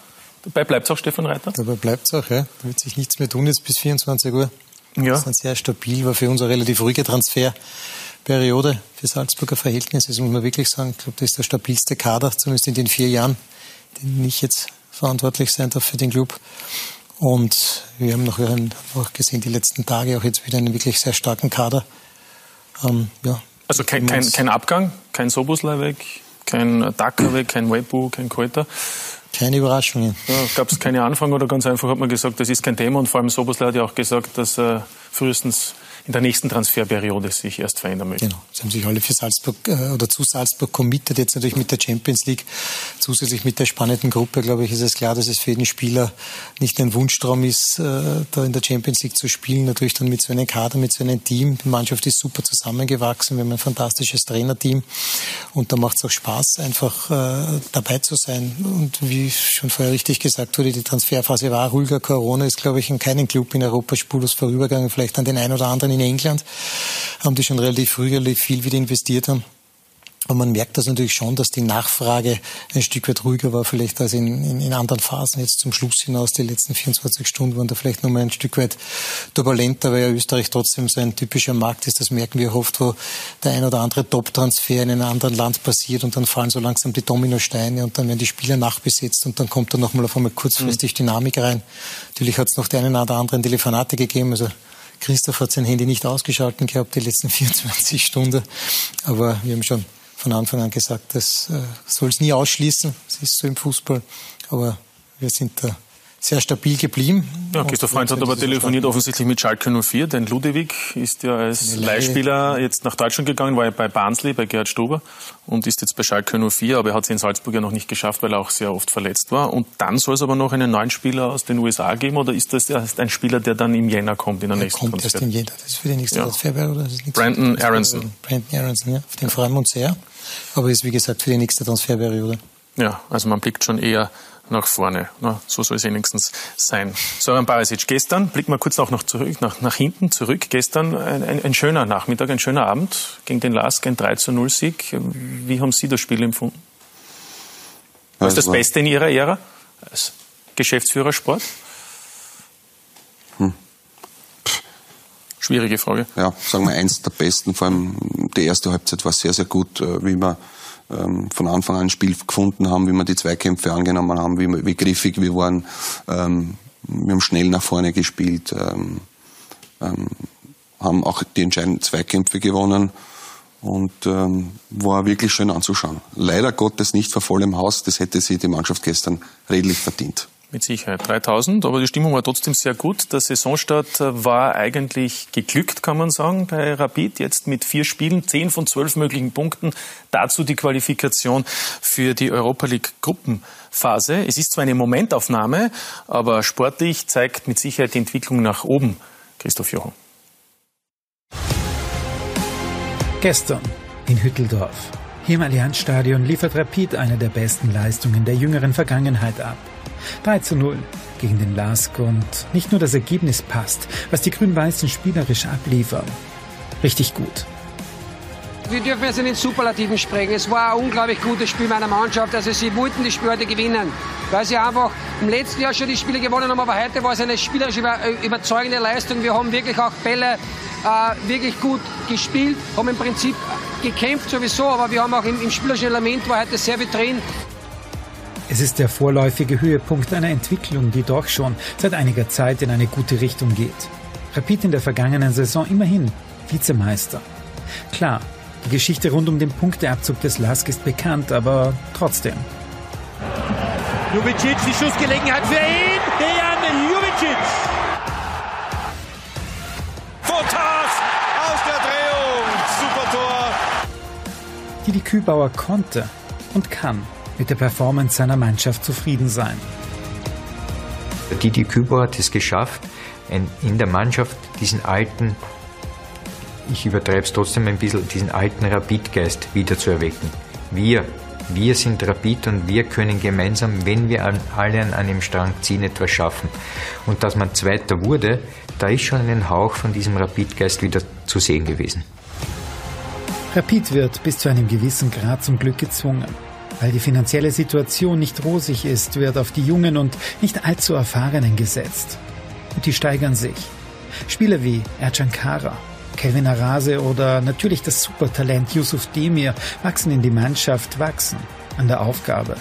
Dabei bleibt es auch Stefan Reiter? Dabei bleibt es auch, ja. Da wird sich nichts mehr tun jetzt bis 24 Uhr. Ja. Das ist sehr stabil, war für uns eine relativ ruhige Transferperiode für Salzburger Verhältnisse, das muss man wirklich sagen. Ich glaube, das ist der stabilste Kader, zumindest in den vier Jahren, den ich jetzt verantwortlich sein darf für den Club. Und wir haben noch auch gesehen, die letzten Tage auch jetzt wieder einen wirklich sehr starken Kader. Ähm, ja. Also kein, kein, kein Abgang, kein Soboslai weg, kein Dacker weg, kein Webu, kein Kräuter. Keine Überraschungen. Ja, Gab es keine Anfang oder ganz einfach hat man gesagt, das ist kein Thema und vor allem Soboslai hat ja auch gesagt, dass äh, frühestens in der nächsten Transferperiode sich erst verändern möchten. Genau. Sie haben sich alle für Salzburg äh, oder zu Salzburg committed. Jetzt natürlich mit der Champions League, zusätzlich mit der spannenden Gruppe, glaube ich, ist es klar, dass es für jeden Spieler nicht ein Wunschtraum ist, äh, da in der Champions League zu spielen. Natürlich dann mit so einem Kader, mit so einem Team. Die Mannschaft ist super zusammengewachsen. Wir haben ein fantastisches Trainerteam. Und da macht es auch Spaß, einfach äh, dabei zu sein. Und wie schon vorher richtig gesagt wurde, die Transferphase war ruhiger. Corona ist, glaube ich, in keinem Club in Europa spurlos vorübergegangen. Vielleicht an den einen oder anderen in England haben die schon relativ früh viel wieder investiert haben. Und man merkt das natürlich schon, dass die Nachfrage ein Stück weit ruhiger war, vielleicht als in, in, in anderen Phasen. Jetzt zum Schluss hinaus, die letzten 24 Stunden waren da vielleicht nochmal ein Stück weit turbulenter, weil ja Österreich trotzdem so ein typischer Markt ist. Das merken wir oft, wo der ein oder andere Top-Transfer in einem anderen Land passiert und dann fallen so langsam die Dominosteine und dann werden die Spieler nachbesetzt und dann kommt da nochmal auf einmal kurzfristig mhm. Dynamik rein. Natürlich hat es noch die einen oder anderen Telefonate gegeben, also Christoph hat sein Handy nicht ausgeschalten gehabt die letzten 24 Stunden. Aber wir haben schon von Anfang an gesagt, das äh, soll es nie ausschließen. Es ist so im Fußball. Aber wir sind da sehr stabil geblieben. Ja, Christoph Freund hat aber telefoniert offensichtlich mit Schalke 04, denn Ludewig ist ja als Leihspieler jetzt nach Deutschland gegangen, war ja bei Barnsley, bei Gerhard Stuber und ist jetzt bei Schalke 04, aber er hat es in Salzburg ja noch nicht geschafft, weil er auch sehr oft verletzt war. Und dann soll es aber noch einen neuen Spieler aus den USA geben oder ist das ein Spieler, der dann im Jänner kommt, in der er nächsten kommt Transfer? erst im Jänner, das ist für die nächste ja. Transferperiode. Das ist Brandon Aronson. Brandon Aronson, ja, auf den freuen wir uns sehr. Aber ist wie gesagt für die nächste Transferperiode. Ja, also man blickt schon eher nach vorne. Na, so soll es wenigstens sein. Soran Barisic, gestern, blicken wir kurz auch noch zurück, nach, nach hinten zurück. Gestern ein, ein, ein, schöner Nachmittag, ein schöner Abend gegen den Lask, ein 3 zu 0 Sieg. Wie haben Sie das Spiel empfunden? Was ist das Beste in Ihrer Ära als Geschäftsführer Sport? Hm. Schwierige Frage. Ja, sagen wir eins der besten. Vor allem die erste Halbzeit war sehr, sehr gut, äh, wie wir ähm, von Anfang an ein Spiel gefunden haben, wie wir die Zweikämpfe angenommen haben, wie, wie griffig wir waren. Ähm, wir haben schnell nach vorne gespielt, ähm, ähm, haben auch die entscheidenden Zweikämpfe gewonnen und ähm, war wirklich schön anzuschauen. Leider Gottes nicht vor vollem Haus, das hätte sie die Mannschaft gestern redlich verdient. Mit Sicherheit 3000, aber die Stimmung war trotzdem sehr gut. Der Saisonstart war eigentlich geglückt, kann man sagen, bei Rapid. Jetzt mit vier Spielen, zehn von zwölf möglichen Punkten. Dazu die Qualifikation für die Europa League Gruppenphase. Es ist zwar eine Momentaufnahme, aber sportlich zeigt mit Sicherheit die Entwicklung nach oben. Christoph Jochen. Gestern in Hütteldorf. Im Allianzstadion liefert Rapid eine der besten Leistungen der jüngeren Vergangenheit ab. 3 zu 0 gegen den LASK und nicht nur das Ergebnis passt, was die Grün-Weißen spielerisch abliefern. Richtig gut. Wir dürfen jetzt in den Superlativen sprechen. Es war ein unglaublich gutes Spiel meiner Mannschaft. Also sie wollten die Spiele heute gewinnen, weil sie einfach im letzten Jahr schon die Spiele gewonnen haben. Aber heute war es eine spielerisch überzeugende Leistung. Wir haben wirklich auch Bälle äh, wirklich gut gespielt, haben im Prinzip gekämpft sowieso, aber wir haben auch im, im spielerischen Element war heute sehr viel drin. Es ist der vorläufige Höhepunkt einer Entwicklung, die doch schon seit einiger Zeit in eine gute Richtung geht. Rapid in der vergangenen Saison immerhin Vizemeister. Klar, die Geschichte rund um den Punkteabzug des LASK ist bekannt, aber trotzdem. Jubicic, die Schussgelegenheit für ihn. Dejan Jubicic. Didi Kübauer konnte und kann mit der Performance seiner Mannschaft zufrieden sein. Didi Kübauer hat es geschafft, in der Mannschaft diesen alten, ich übertreibe es trotzdem ein bisschen, diesen alten Rapidgeist wieder zu erwecken. Wir, wir sind Rapid und wir können gemeinsam, wenn wir alle an einem Strang ziehen, etwas schaffen. Und dass man Zweiter wurde, da ist schon ein Hauch von diesem Rapidgeist wieder zu sehen gewesen. Rapid wird bis zu einem gewissen Grad zum Glück gezwungen. Weil die finanzielle Situation nicht rosig ist, wird auf die jungen und nicht allzu erfahrenen gesetzt. Und die steigern sich. Spieler wie Ercan Kara, Kevin Arase oder natürlich das Supertalent Yusuf Demir wachsen in die Mannschaft, wachsen an der Aufgabe.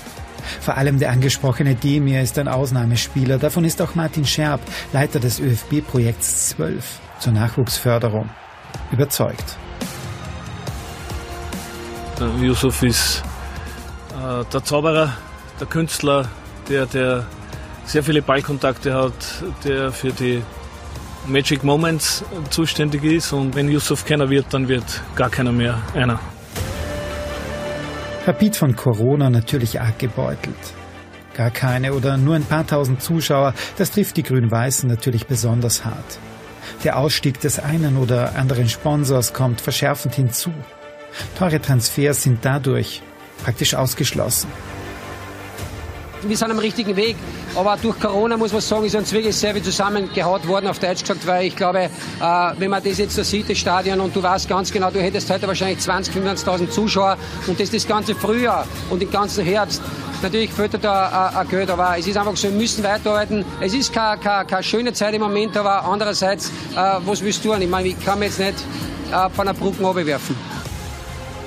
Vor allem der angesprochene Demir ist ein Ausnahmespieler. Davon ist auch Martin Scherb, Leiter des ÖFB-Projekts 12 zur Nachwuchsförderung, überzeugt. Yusuf ist äh, der Zauberer, der Künstler, der, der sehr viele Ballkontakte hat, der für die Magic Moments zuständig ist. Und wenn Yusuf keiner wird, dann wird gar keiner mehr einer. Rapid von Corona natürlich arg gebeutelt. Gar keine oder nur ein paar tausend Zuschauer, das trifft die Grün-Weißen natürlich besonders hart. Der Ausstieg des einen oder anderen Sponsors kommt verschärfend hinzu. Teure Transfers sind dadurch praktisch ausgeschlossen. Wir sind am richtigen Weg, aber durch Corona muss man sagen, ist uns wirklich sehr viel zusammengehaut worden, auf Deutsch gesagt, weil ich glaube, äh, wenn man das jetzt so sieht, das Stadion, und du weißt ganz genau, du hättest heute wahrscheinlich 20, 25.000 Zuschauer und das das ganze Frühjahr und den ganzen Herbst. Natürlich fehlt da äh, ein Geld, aber es ist einfach so, wir müssen weiterarbeiten. Es ist keine, keine, keine schöne Zeit im Moment, aber andererseits, äh, was willst du tun? Ich meine, ich kann mir jetzt nicht von einer Brücke werfen.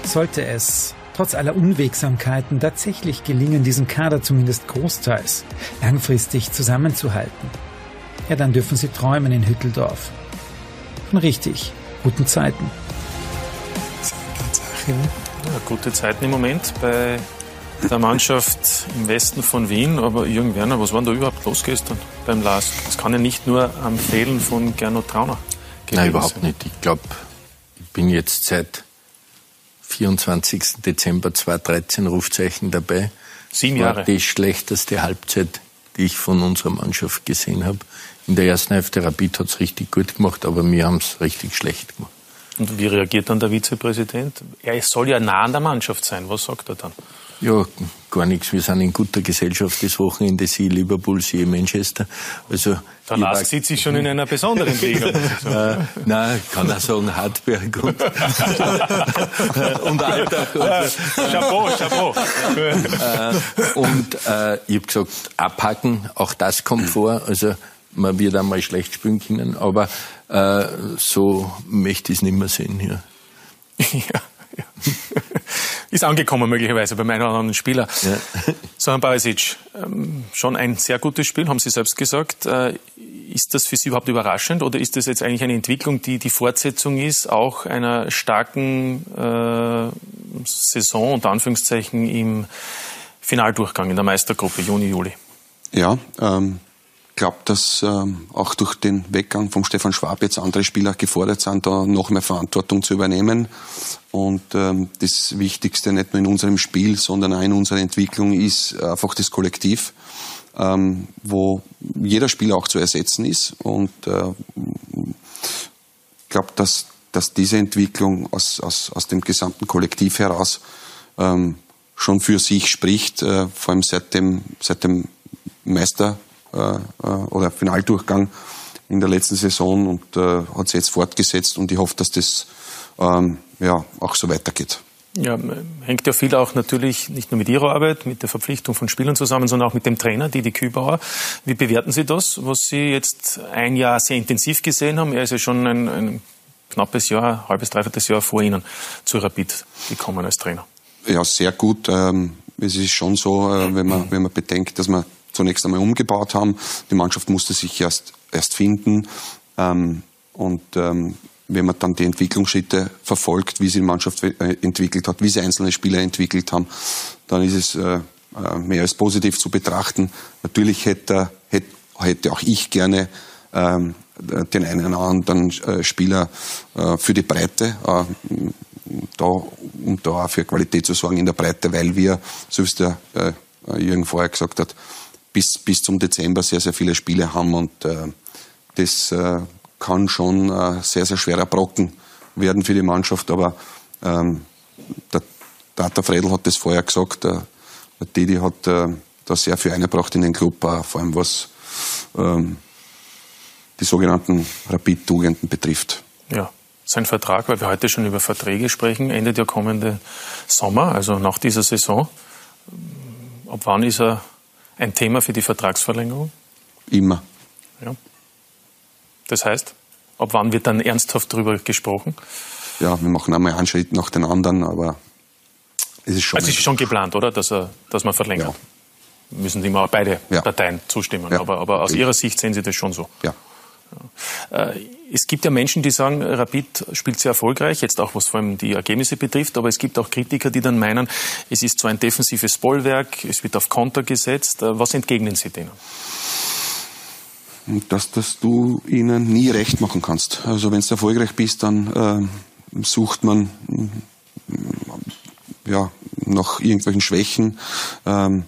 Sollte es trotz aller Unwegsamkeiten tatsächlich gelingen, diesen Kader zumindest großteils langfristig zusammenzuhalten, ja, dann dürfen sie träumen in Hütteldorf. Von richtig guten Zeiten. Ja, gute Zeiten im Moment bei der Mannschaft im Westen von Wien. Aber Jürgen Werner, was war denn da überhaupt los gestern beim LASK? Das kann ja nicht nur am Fehlen von Gernot Trauner gewesen Nein, überhaupt nicht. Ich glaube, ich bin jetzt seit 24. Dezember 2013 Rufzeichen dabei. Sieben Jahre. War die schlechteste Halbzeit, die ich von unserer Mannschaft gesehen habe. In der ersten Hälfte Rapid hat es richtig gut gemacht, aber wir haben es richtig schlecht gemacht. Und wie reagiert dann der Vizepräsident? Er soll ja nah an der Mannschaft sein. Was sagt er dann? Ja, gar nichts. Wir sind in guter Gesellschaft das Wochenende. Sie Liverpool, Sie Manchester. Also, der Lask sitzt sich schon in einer besonderen Liga. äh, nein, kann auch sagen Hartberg und, und Alltag. Chapeau, Chapeau. äh, und äh, ich habe gesagt, abhaken, auch das kommt vor. Also man wird einmal schlecht spielen können, aber äh, so möchte ich es nicht mehr sehen hier. ja. ja ist angekommen möglicherweise bei meinem anderen Spieler. Ja. So, Herr Barisic, ähm, schon ein sehr gutes Spiel, haben Sie selbst gesagt. Äh, ist das für Sie überhaupt überraschend oder ist das jetzt eigentlich eine Entwicklung, die die Fortsetzung ist, auch einer starken äh, Saison, unter Anführungszeichen, im Finaldurchgang in der Meistergruppe Juni, Juli? Ja, ähm, glaube, dass ähm, auch durch den Weggang von Stefan Schwab jetzt andere Spieler gefordert sind, da noch mehr Verantwortung zu übernehmen. Und ähm, das Wichtigste nicht nur in unserem Spiel, sondern auch in unserer Entwicklung ist einfach das Kollektiv, ähm, wo jeder Spieler auch zu ersetzen ist. Und äh, glaube, dass, dass diese Entwicklung aus, aus, aus dem gesamten Kollektiv heraus ähm, schon für sich spricht, äh, vor allem seit dem, seit dem Meister äh, äh, oder Finaldurchgang in der letzten Saison und äh, hat sich jetzt fortgesetzt und ich hoffe, dass das ähm, ja, auch so weitergeht. Ja, hängt ja viel auch natürlich nicht nur mit Ihrer Arbeit, mit der Verpflichtung von Spielern zusammen, sondern auch mit dem Trainer, Didi Kübauer. Wie bewerten Sie das, was Sie jetzt ein Jahr sehr intensiv gesehen haben? Er ist ja schon ein, ein knappes Jahr, halbes, dreiviertel Jahr vor Ihnen zu Rapid gekommen als Trainer. Ja, sehr gut. Ähm, es ist schon so, äh, wenn man, wenn man bedenkt, dass wir zunächst einmal umgebaut haben. Die Mannschaft musste sich erst, erst finden. Ähm, und ähm, wenn man dann die Entwicklungsschritte verfolgt, wie sie die Mannschaft äh, entwickelt hat, wie sie einzelne Spieler entwickelt haben, dann ist es äh, mehr als positiv zu betrachten. Natürlich hätte, hätte, hätte auch ich gerne ähm, den einen oder anderen Spieler für die Breite da, um da auch für Qualität zu sorgen in der Breite, weil wir, so wie es der äh, Jürgen vorher gesagt hat, bis, bis zum Dezember sehr, sehr viele Spiele haben und äh, das äh, kann schon äh, sehr, sehr schwerer Brocken werden für die Mannschaft, aber ähm, der Data Fredel hat das vorher gesagt, der, der Didi hat äh, da sehr viel eingebracht in den Club, äh, vor allem was ähm, die sogenannten Rapid-Tugenden betrifft. Ja sein Vertrag, weil wir heute schon über Verträge sprechen, endet ja kommende Sommer, also nach dieser Saison. Ab wann ist er ein Thema für die Vertragsverlängerung? Immer. Ja. Das heißt, ab wann wird dann ernsthaft darüber gesprochen? Ja, wir machen einmal einen Schritt nach den anderen, aber es ist schon. Also es ist schon geplant, oder? Dass, er, dass man verlängert. Ja. Müssen immer beide ja. Parteien zustimmen. Ja. Aber, aber aus Ihrer Sicht sehen Sie das schon so? Ja. Äh, es gibt ja Menschen, die sagen, Rapid spielt sehr erfolgreich, jetzt auch was vor allem die Ergebnisse betrifft, aber es gibt auch Kritiker, die dann meinen, es ist zwar ein defensives Bollwerk, es wird auf Konter gesetzt. Äh, was entgegnen Sie denen? Dass, dass du ihnen nie recht machen kannst. Also wenn du erfolgreich bist, dann äh, sucht man ja, nach irgendwelchen Schwächen. Ähm,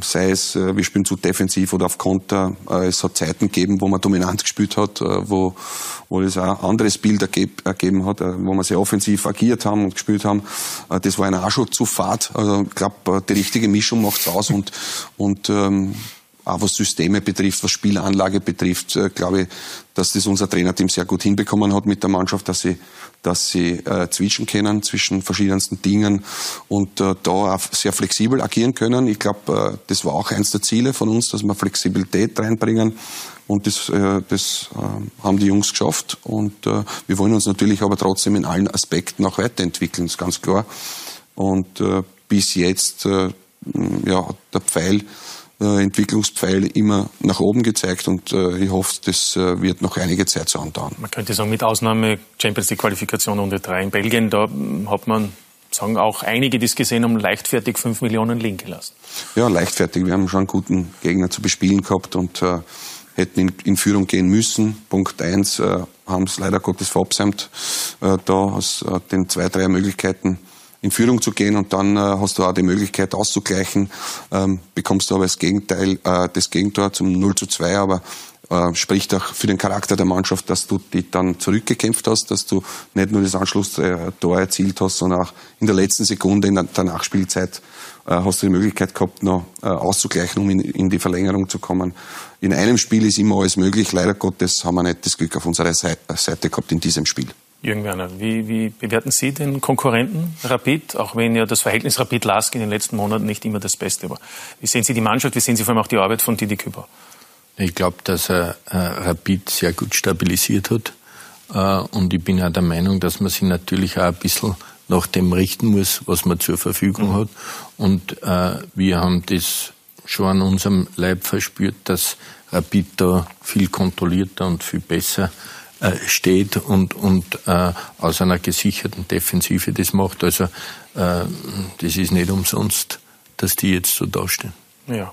sei es, äh, wir spielen zu defensiv oder auf Konter. Äh, es hat Zeiten gegeben, wo man dominant gespielt hat, äh, wo, wo es ein anderes Bild ergeben hat, wo wir sehr offensiv agiert haben und gespielt haben. Das war eine auch schon zu fad. Also ich glaube, die richtige Mischung macht's aus und, und ähm, auch was Systeme betrifft, was Spielanlage betrifft, äh, glaube ich, dass das unser Trainerteam sehr gut hinbekommen hat mit der Mannschaft, dass sie, dass sie äh, zwischen können zwischen verschiedensten Dingen und äh, da auch sehr flexibel agieren können. Ich glaube, äh, das war auch eins der Ziele von uns, dass wir Flexibilität reinbringen und das, äh, das äh, haben die Jungs geschafft und äh, wir wollen uns natürlich aber trotzdem in allen Aspekten auch weiterentwickeln, ist ganz klar. Und äh, bis jetzt, äh, ja, der Pfeil Entwicklungspfeil immer nach oben gezeigt und äh, ich hoffe, das äh, wird noch einige Zeit so andauern. Man könnte sagen, mit Ausnahme Champions League Qualifikation unter drei in Belgien, da hat man sagen auch einige, die es gesehen haben, leichtfertig fünf Millionen liegen gelassen. Ja, leichtfertig. Wir haben schon einen guten Gegner zu bespielen gehabt und äh, hätten in, in, Führung gehen müssen. Punkt eins äh, haben es leider Gottes verabsäumt, äh, da aus äh, den zwei, drei Möglichkeiten in Führung zu gehen und dann äh, hast du auch die Möglichkeit auszugleichen, ähm, bekommst du aber das Gegenteil, äh, das Gegentor zum 0 zu 2, aber äh, spricht auch für den Charakter der Mannschaft, dass du dich dann zurückgekämpft hast, dass du nicht nur das Anschlusstor erzielt hast, sondern auch in der letzten Sekunde in der Nachspielzeit äh, hast du die Möglichkeit gehabt, noch äh, auszugleichen, um in, die Verlängerung zu kommen. In einem Spiel ist immer alles möglich. Leider Gottes haben wir nicht das Glück auf unserer Seite gehabt in diesem Spiel. Jürgen Werner, wie, wie bewerten Sie den Konkurrenten Rapid, auch wenn ja das Verhältnis Rapid-Lask in den letzten Monaten nicht immer das Beste war? Wie sehen Sie die Mannschaft, wie sehen Sie vor allem auch die Arbeit von Didi Küber? Ich glaube, dass er äh, Rapid sehr gut stabilisiert hat. Äh, und ich bin auch der Meinung, dass man sich natürlich auch ein bisschen nach dem richten muss, was man zur Verfügung mhm. hat. Und äh, wir haben das schon an unserem Leib verspürt, dass Rapid da viel kontrollierter und viel besser steht und, und äh, aus einer gesicherten Defensive das macht. Also äh, das ist nicht umsonst, dass die jetzt so dastehen. Ja.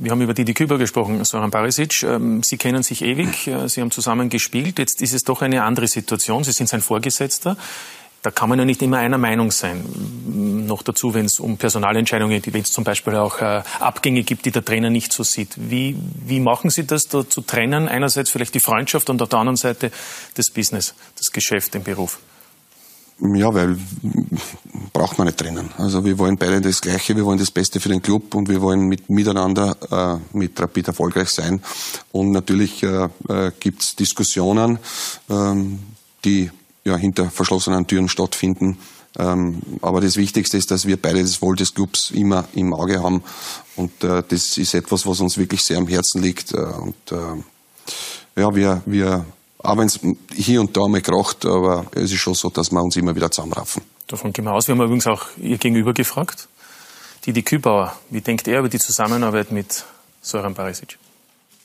Wir haben über Didi Küber gesprochen, Soran Barisic. Ähm, Sie kennen sich ewig, äh, Sie haben zusammen gespielt. Jetzt ist es doch eine andere Situation. Sie sind sein Vorgesetzter da kann man ja nicht immer einer Meinung sein. Noch dazu, wenn es um Personalentscheidungen geht, wenn es zum Beispiel auch äh, Abgänge gibt, die der Trainer nicht so sieht. Wie, wie machen Sie das da zu trennen? Einerseits vielleicht die Freundschaft und auf der anderen Seite das Business, das Geschäft, den Beruf. Ja, weil braucht man nicht trennen. Also wir wollen beide das Gleiche, wir wollen das Beste für den Club und wir wollen mit, miteinander äh, mit Rapid erfolgreich sein. Und natürlich äh, äh, gibt es Diskussionen, ähm, die ja, hinter verschlossenen Türen stattfinden. Ähm, aber das Wichtigste ist, dass wir beide das Wohl des Clubs immer im Auge haben. Und äh, das ist etwas, was uns wirklich sehr am Herzen liegt. Äh, und äh, ja, wir, wir auch wenn es hier und da mal kracht, aber es ist schon so, dass wir uns immer wieder zusammenraffen. Davon gehen wir aus. Wir haben übrigens auch Ihr Gegenüber gefragt. Didi Kübauer, wie denkt er über die Zusammenarbeit mit Soran Barisic?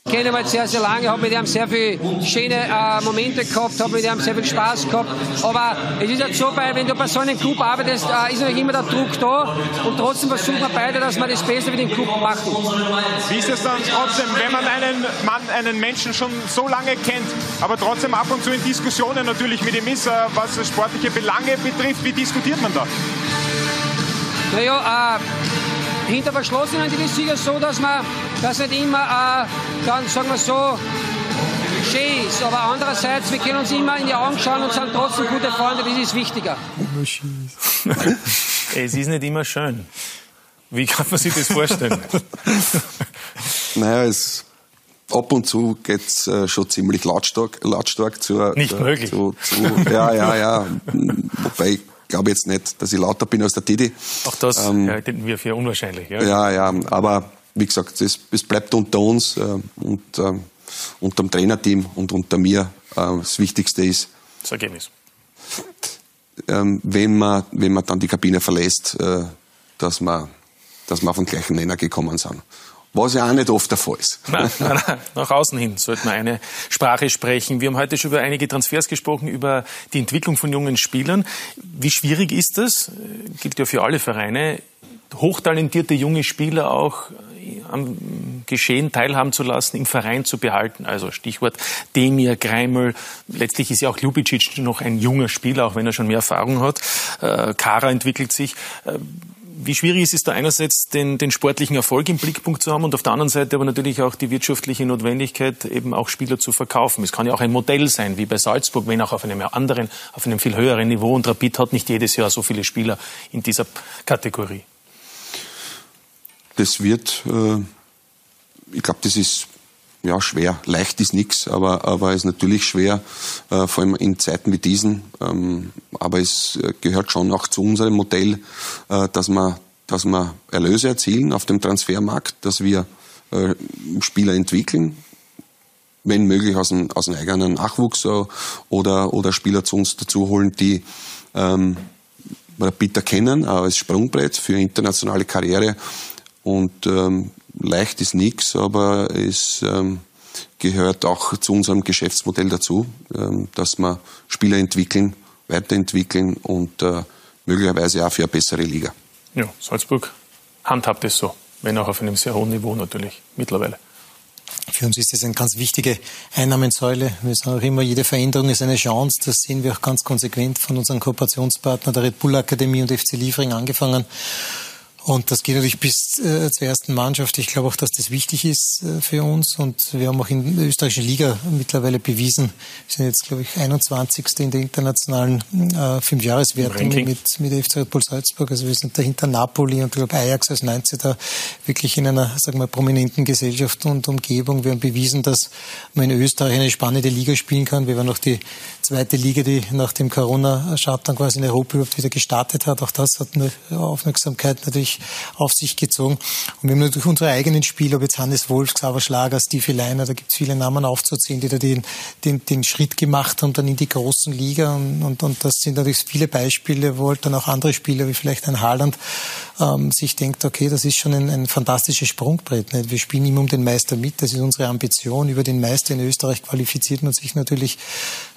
Ich kenne ihn halt sehr, sehr lange, habe mit ihm sehr viele schöne äh, Momente gehabt, habe mit ihm sehr viel Spaß gehabt. Aber es ist halt so, bei, wenn du bei so einem Club arbeitest, äh, ist natürlich immer der Druck da. Und trotzdem versuchen wir beide, dass wir das Beste für den Club machen. Wie ist es dann trotzdem, wenn man einen Mann, einen Menschen schon so lange kennt, aber trotzdem ab und zu in Diskussionen natürlich mit ihm ist, äh, was sportliche Belange betrifft, wie diskutiert man da? Naja, äh, hinter verschlossenen ist es sicher so, dass man das nicht immer äh, dann, sagen wir so, schön ist. Aber andererseits, wir können uns immer in die Augen schauen und sind trotzdem gute Freunde, das ist wichtiger. es ist nicht immer schön. Wie kann man sich das vorstellen? naja, es, ab und zu geht es äh, schon ziemlich lautstark, lautstark zur. Nicht äh, möglich. Zu, zu, ja, ja, ja. Wobei ich glaube jetzt nicht, dass ich lauter bin als der Didi. Auch das ähm, halten wir für unwahrscheinlich. Ja, ja, ja aber wie gesagt, es, es bleibt unter uns äh, und äh, unter dem Trainerteam und unter mir. Äh, das Wichtigste ist, das Ergebnis. Ähm, wenn, man, wenn man dann die Kabine verlässt, äh, dass, man, dass wir auf den gleichen Nenner gekommen sind. Was ja auch nicht oft der Fall ist. Nein, nein, nein. Nach außen hin sollte man eine Sprache sprechen. Wir haben heute schon über einige Transfers gesprochen, über die Entwicklung von jungen Spielern. Wie schwierig ist das? Gilt ja für alle Vereine. Hochtalentierte junge Spieler auch am Geschehen teilhaben zu lassen, im Verein zu behalten. Also Stichwort Demir, Greimel. Letztlich ist ja auch Ljubicic noch ein junger Spieler, auch wenn er schon mehr Erfahrung hat. Äh, Kara entwickelt sich. Äh, wie schwierig ist es da einerseits, den, den sportlichen Erfolg im Blickpunkt zu haben und auf der anderen Seite aber natürlich auch die wirtschaftliche Notwendigkeit, eben auch Spieler zu verkaufen. Es kann ja auch ein Modell sein, wie bei Salzburg, wenn auch auf einem anderen, auf einem viel höheren Niveau. Und Rapid hat nicht jedes Jahr so viele Spieler in dieser Kategorie das wird, äh, ich glaube, das ist ja schwer. Leicht ist nichts, aber aber ist natürlich schwer, äh, vor allem in Zeiten wie diesen. Ähm, aber es äh, gehört schon auch zu unserem Modell, dass wir dass wir Erlöse erzielen auf dem Transfermarkt, dass wir äh, Spieler entwickeln, wenn möglich aus dem, aus dem eigenen Nachwuchs äh, oder, oder Spieler zu uns dazu holen, die ähm, Peter kennen, als Sprungbrett für internationale Karriere und ähm, leicht ist nichts, aber es ähm, gehört auch zu unserem Geschäftsmodell dazu, ähm, dass wir Spieler entwickeln, weiterentwickeln und äh, möglicherweise auch für eine bessere Liga. Ja, Salzburg handhabt es so, wenn auch auf einem sehr hohen Niveau natürlich mittlerweile. Für uns ist das eine ganz wichtige Einnahmensäule. Wir sagen auch immer, jede Veränderung ist eine Chance. Das sehen wir auch ganz konsequent von unseren Kooperationspartnern, der Red Bull Akademie und FC Liefering angefangen. Und das geht natürlich bis äh, zur ersten Mannschaft. Ich glaube auch, dass das wichtig ist äh, für uns. Und wir haben auch in der österreichischen Liga mittlerweile bewiesen, wir sind jetzt, glaube ich, 21. in der internationalen äh, Fünfjahreswertung mit, mit der FC Red Bull Salzburg. Also wir sind dahinter Napoli und ich glaube Ajax als 19. wirklich in einer, sagen wir, prominenten Gesellschaft und Umgebung. Wir haben bewiesen, dass man in Österreich eine spannende Liga spielen kann. Wir waren noch die zweite Liga, die nach dem Corona-Shutdown quasi in Europa überhaupt wieder gestartet hat. Auch das hat eine Aufmerksamkeit natürlich auf sich gezogen. Und wir haben natürlich unsere eigenen Spiele, ob jetzt Hannes Wolf, Xaver Schlager, Stevie Leiner, da gibt es viele Namen aufzuzählen, die da den, den, den Schritt gemacht haben, dann in die großen Liga. Und, und, und das sind natürlich viele Beispiele, wo halt dann auch andere Spieler, wie vielleicht ein Haaland, ähm, sich denkt, okay, das ist schon ein, ein fantastisches Sprungbrett. Nicht? Wir spielen immer um den Meister mit, das ist unsere Ambition. Über den Meister in Österreich qualifiziert man sich natürlich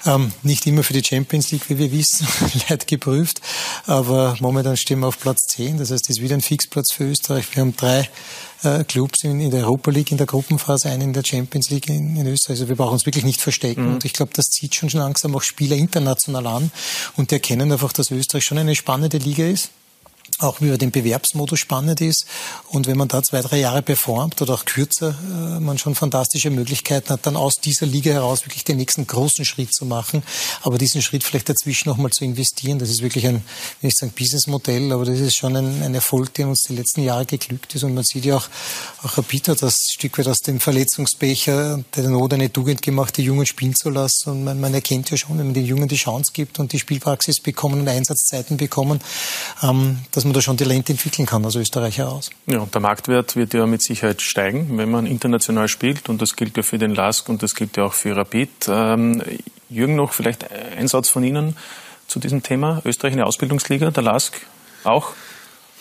ähm, nicht immer für die Champions League, wie wir wissen, leid geprüft. Aber momentan stehen wir auf Platz 10. Das heißt, es ist wieder ein Fixplatz für Österreich. Wir haben drei äh, Clubs in, in, der Europa League in der Gruppenphase, einen in der Champions League in, in Österreich. Also wir brauchen uns wirklich nicht verstecken. Mhm. Und ich glaube, das zieht schon langsam auch Spieler international an. Und die erkennen einfach, dass Österreich schon eine spannende Liga ist auch über den Bewerbsmodus spannend ist. Und wenn man da zwei, drei Jahre performt oder auch kürzer, äh, man schon fantastische Möglichkeiten hat, dann aus dieser Liga heraus wirklich den nächsten großen Schritt zu machen. Aber diesen Schritt vielleicht dazwischen nochmal zu investieren, das ist wirklich ein, wenn ich sagen, Businessmodell, aber das ist schon ein, ein Erfolg, der uns die letzten Jahre geglückt ist. Und man sieht ja auch, auch Rapid hat das Stück weit aus dem Verletzungsbecher der Not eine Tugend gemacht, die Jungen spielen zu lassen. Und man, man erkennt ja schon, wenn man den Jungen die Chance gibt und die Spielpraxis bekommen und Einsatzzeiten bekommen, ähm, dass man da schon Talent entwickeln kann als Österreicher aus. Ja, und der Marktwert wird ja mit Sicherheit steigen, wenn man international spielt. Und das gilt ja für den LASK und das gilt ja auch für Rapid. Ähm, Jürgen, noch vielleicht ein Satz von Ihnen zu diesem Thema. Österreich eine Ausbildungsliga, der LASK auch?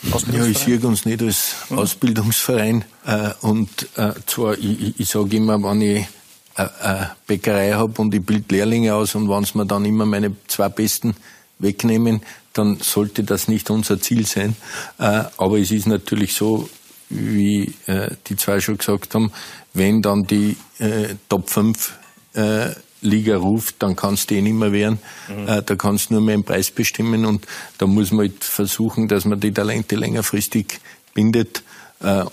Ja, ich sehe uns nicht als mhm. Ausbildungsverein. Äh, und äh, zwar, ich, ich sage immer, wenn ich eine Bäckerei habe und ich bilde Lehrlinge aus und wenn sie mir dann immer meine zwei Besten wegnehmen, dann sollte das nicht unser Ziel sein. Äh, aber es ist natürlich so, wie äh, die zwei schon gesagt haben, wenn dann die äh, Top 5 Liga ruft, dann kannst du eh nicht mehr wehren. Mhm. Da kannst du nur mehr den Preis bestimmen und da muss man halt versuchen, dass man die Talente längerfristig bindet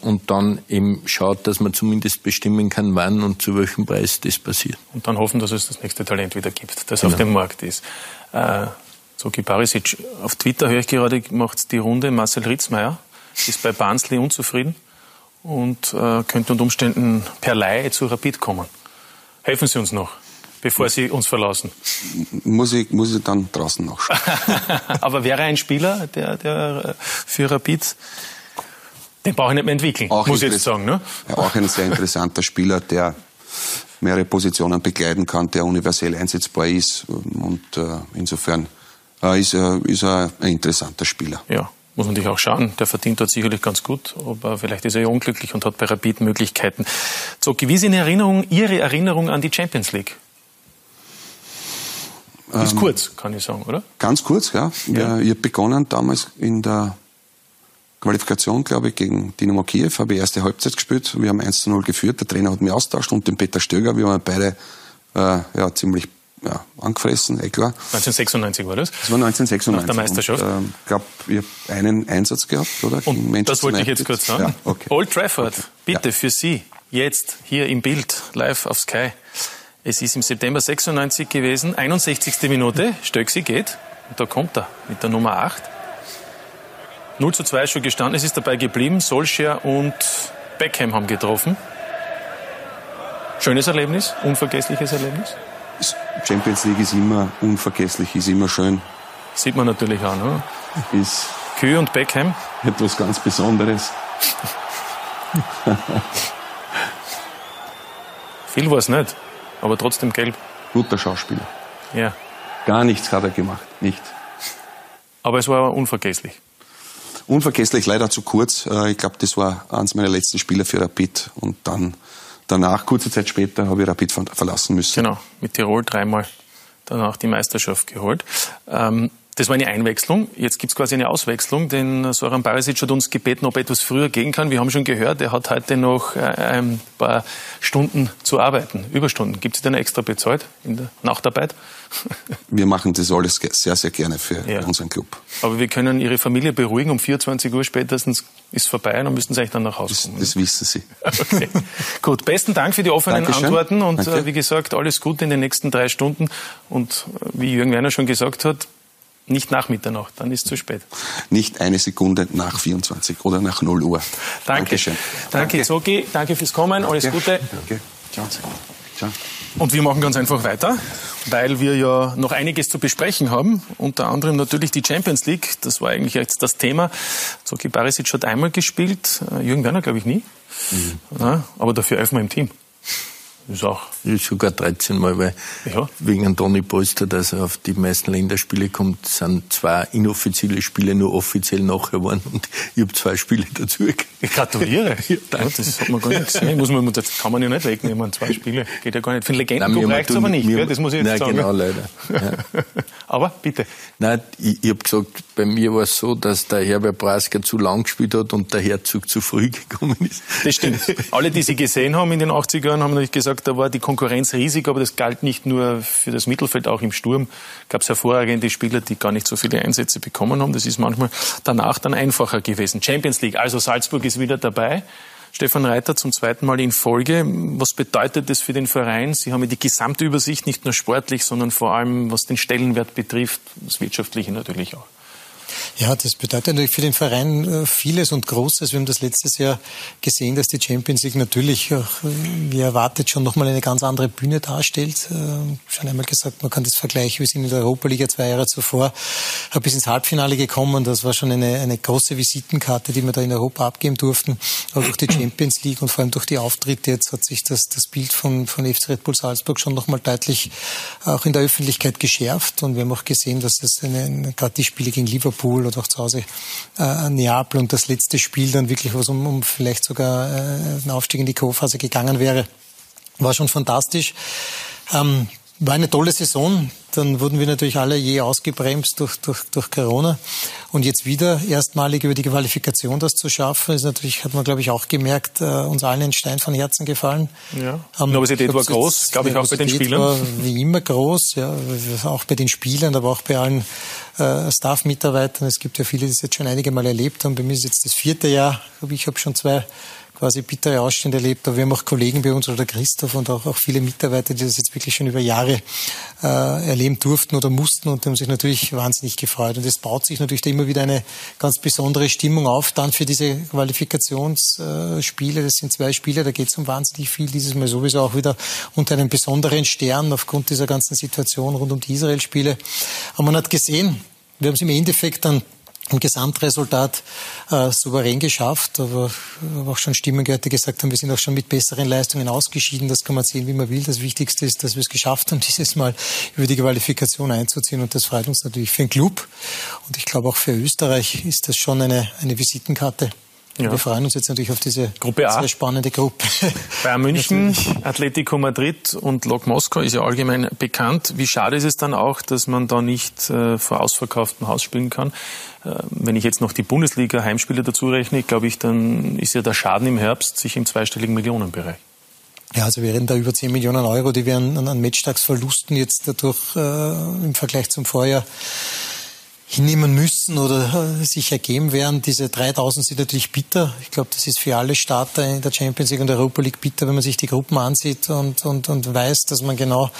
und dann eben schaut, dass man zumindest bestimmen kann, wann und zu welchem Preis das passiert. Und dann hoffen, dass es das nächste Talent wieder gibt, das genau. auf dem Markt ist. Soki Barisic, auf Twitter höre ich gerade, macht die Runde Marcel Ritzmeier, ist bei Barnsley unzufrieden und äh, könnte unter Umständen per Laie zu Rapid kommen. Helfen Sie uns noch, bevor Sie uns verlassen. Muss ich, muss ich dann draußen nachschauen. Aber wäre ein Spieler, der, der äh, für Rapid, den brauche ich nicht mehr entwickeln, auch muss ich jetzt sagen. Ne? Ja, auch ein sehr interessanter Spieler, der mehrere Positionen begleiten kann, der universell einsetzbar ist und äh, insofern ist, er, ist er ein interessanter Spieler. Ja, muss man sich auch schauen. Der verdient dort sicherlich ganz gut, aber vielleicht ist er ja unglücklich und hat bei Rapid Möglichkeiten. So, wie ist in Erinnerung Ihre Erinnerung an die Champions League? Ist ähm, kurz, kann ich sagen, oder? Ganz kurz, ja. ja. Ich habe begonnen damals in der Qualifikation, glaube ich, gegen Dynamo Kiew, habe ich erste Halbzeit gespielt. Wir haben 1 zu 0 geführt. Der Trainer hat mich austauscht und den Peter Stöger. Wir waren beide äh, ja, ziemlich ja, angefressen, eh klar. 1996 war das? Das war 1996. Nach der Meisterschaft? Ich ähm, glaube, ich habe einen Einsatz gehabt, oder? Und das wollte ich jetzt kurz sagen. Ja, okay. Old Trafford, okay. bitte ja. für Sie, jetzt hier im Bild, live auf Sky. Es ist im September 96 gewesen, 61. Minute, Stöcksi geht, und da kommt er mit der Nummer 8. 0 zu 2 schon gestanden, es ist dabei geblieben, Solskjaer und Beckham haben getroffen. Schönes Erlebnis, unvergessliches Erlebnis? Champions League ist immer unvergesslich, ist immer schön. Sieht man natürlich auch, ne? Ist Kühe und Beckham. Etwas ganz Besonderes. Viel war es nicht, aber trotzdem gelb. Guter Schauspieler. Ja. Gar nichts hat er gemacht, nicht. Aber es war unvergesslich. Unvergesslich, leider zu kurz. Äh, ich glaube, das war eines meiner letzten Spiele für Rapid und dann danach, kurze Zeit später, habe ich Rapid verlassen müssen. Genau, mit Tirol dreimal danach die Meisterschaft geholt. Ähm, das war eine Einwechslung. Jetzt gibt es quasi eine Auswechslung, denn Soran Barisic hat uns gebeten, ob er etwas früher gehen kann. Wir haben schon gehört, er hat heute noch äh, ein paar Stunden zu arbeiten, Überstunden. Gibt es denn extra bezahlt in der Nachtarbeit? Wir machen das alles sehr, sehr gerne für ja. unseren Club. Aber wir können Ihre Familie beruhigen, um 24 Uhr spätestens ist vorbei und dann müssten Sie eigentlich dann nach Hause kommen. Das, das wissen Sie. Okay. Gut, besten Dank für die offenen Dankeschön. Antworten und Danke. Äh, wie gesagt, alles Gute in den nächsten drei Stunden. Und äh, wie Jürgen Werner schon gesagt hat, nicht nach Mitternacht, dann ist es zu spät. Nicht eine Sekunde nach 24 oder nach 0 Uhr. Danke. Dankeschön. Danke, Danke. Zoki. Danke fürs Kommen. Alles Danke. Gute. Danke. Ciao. Ciao. Und wir machen ganz einfach weiter, weil wir ja noch einiges zu besprechen haben. Unter anderem natürlich die Champions League. Das war eigentlich jetzt das Thema. Zoki Barisic hat einmal gespielt, äh, Jürgen Werner glaube ich nie. Mhm. Ja, aber dafür elfmal im Team. Ist auch. Ist sogar 13 Mal, weil ja. wegen Antoni Polster, dass er auf die meisten Länderspiele kommt, sind zwei inoffizielle Spiele nur offiziell nachher geworden und ich habe zwei Spiele dazu gekriegt. Ich gratuliere. ja, das hat man gar nicht gesehen. Muss man, das kann man ja nicht wegnehmen, zwei Spiele. Geht ja gar nicht. Für Legendenclub reicht es aber nicht, wir, das muss ich jetzt nein, sagen. genau, leider. Ja. Aber bitte. Nein, ich, ich habe gesagt, bei mir war es so, dass der Herbert Brasker zu lang gespielt hat und der Herzog zu früh gekommen ist. Das stimmt. Alle, die Sie gesehen haben in den 80er Jahren, haben natürlich gesagt, gesagt, da war die Konkurrenz riesig, aber das galt nicht nur für das Mittelfeld, auch im Sturm gab es hervorragende Spieler, die gar nicht so viele Einsätze bekommen haben. Das ist manchmal danach dann einfacher gewesen. Champions League, also Salzburg ist wieder dabei. Stefan Reiter zum zweiten Mal in Folge. Was bedeutet das für den Verein? Sie haben die Gesamtübersicht, nicht nur sportlich, sondern vor allem was den Stellenwert betrifft, das Wirtschaftliche natürlich auch. Ja, das bedeutet natürlich für den Verein äh, vieles und Großes. Wir haben das letztes Jahr gesehen, dass die Champions League natürlich auch, äh, wie erwartet, schon nochmal eine ganz andere Bühne darstellt. Äh, schon einmal gesagt, man kann das vergleichen. Wir sind in der Europa League zwei Jahre zuvor bis ins Halbfinale gekommen. Das war schon eine, eine große Visitenkarte, die wir da in Europa abgeben durften. Aber durch die Champions League und vor allem durch die Auftritte jetzt hat sich das, das Bild von, von FC Red Bull Salzburg schon nochmal deutlich auch in der Öffentlichkeit geschärft. Und wir haben auch gesehen, dass es eine, gerade die Spiele gegen Liverpool Liverpool oder auch zu Hause äh, Neapel und das letzte Spiel dann wirklich was um, um vielleicht sogar äh, einen Aufstieg in die Co-Phase gegangen wäre, war schon fantastisch. Ähm, war eine tolle Saison. Dann wurden wir natürlich alle je ausgebremst durch, durch, durch Corona. Und jetzt wieder erstmalig über die Qualifikation das zu schaffen, ist natürlich, hat man glaube ich auch gemerkt, äh, uns allen ein Stein von Herzen gefallen. Ja. Die Nervosität war groß, glaube ich, auch bei den Spielern. War wie immer groß, ja, auch bei den Spielern, aber auch bei allen äh, Staff-Mitarbeitern. Es gibt ja viele, die es jetzt schon einige Mal erlebt haben. Bei mir ist jetzt das vierte Jahr, ich habe schon zwei quasi bittere Ausstände erlebt. Aber wir haben auch Kollegen bei uns oder der Christoph und auch, auch viele Mitarbeiter, die das jetzt wirklich schon über Jahre äh, erleben durften oder mussten und haben sich natürlich wahnsinnig gefreut. Und es baut sich natürlich da immer wieder eine ganz besondere Stimmung auf, dann für diese Qualifikationsspiele. Das sind zwei Spiele, da geht es um wahnsinnig viel. Dieses Mal sowieso auch wieder unter einem besonderen Stern aufgrund dieser ganzen Situation rund um die Israel-Spiele. Aber man hat gesehen, wir haben es im Endeffekt dann im Gesamtresultat äh, souverän geschafft, aber habe auch schon Stimmen gehört, die gesagt haben, wir sind auch schon mit besseren Leistungen ausgeschieden. Das kann man sehen, wie man will. Das Wichtigste ist, dass wir es geschafft haben, dieses Mal über die Qualifikation einzuziehen und das freut uns natürlich für den Club und ich glaube auch für Österreich ist das schon eine, eine Visitenkarte. Ja. Wir freuen uns jetzt natürlich auf diese Gruppe A. sehr spannende Gruppe. Bayern München, Atletico Madrid und Lok Moskau ist ja allgemein bekannt. Wie schade ist es dann auch, dass man da nicht äh, vor ausverkauftem Haus spielen kann? Äh, wenn ich jetzt noch die Bundesliga-Heimspiele dazu rechne, glaube ich, dann ist ja der Schaden im Herbst sich im zweistelligen Millionenbereich. Ja, also wir reden da über 10 Millionen Euro, die wir an, an Matchtagsverlusten jetzt dadurch äh, im Vergleich zum Vorjahr hinnehmen müssen oder äh, sich ergeben werden. Diese 3000 sind natürlich bitter. Ich glaube, das ist für alle Starter in der Champions League und der Europa League bitter, wenn man sich die Gruppen ansieht und, und, und weiß, dass man genau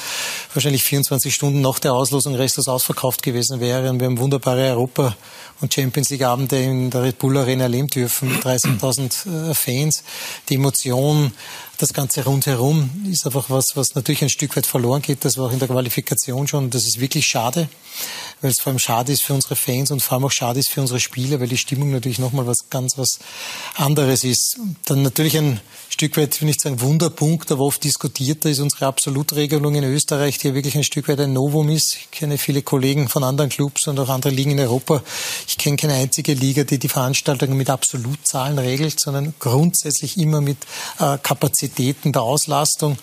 wahrscheinlich 24 Stunden nach der Auslosung restlos ausverkauft gewesen wäre. Und wir haben wunderbare Europa- und Champions League Abende in der Red Bull Arena erleben dürfen mit 30.000 äh, Fans. Die Emotion, das Ganze rundherum ist einfach was, was natürlich ein Stück weit verloren geht. Das war auch in der Qualifikation schon. Das ist wirklich schade, weil es vor allem schade ist für unsere Fans und vor allem auch schade ist für unsere Spieler, weil die Stimmung natürlich nochmal was ganz was anderes ist. Dann natürlich ein Stück weit, will ich sagen, Wunderpunkt, aber oft diskutierter ist unsere Absolutregelung in Österreich, die ja wirklich ein Stück weit ein Novum ist. Ich kenne viele Kollegen von anderen Clubs und auch andere Ligen in Europa. Ich kenne keine einzige Liga, die die Veranstaltungen mit Absolutzahlen regelt, sondern grundsätzlich immer mit äh, Kapazitäten der Auslastung,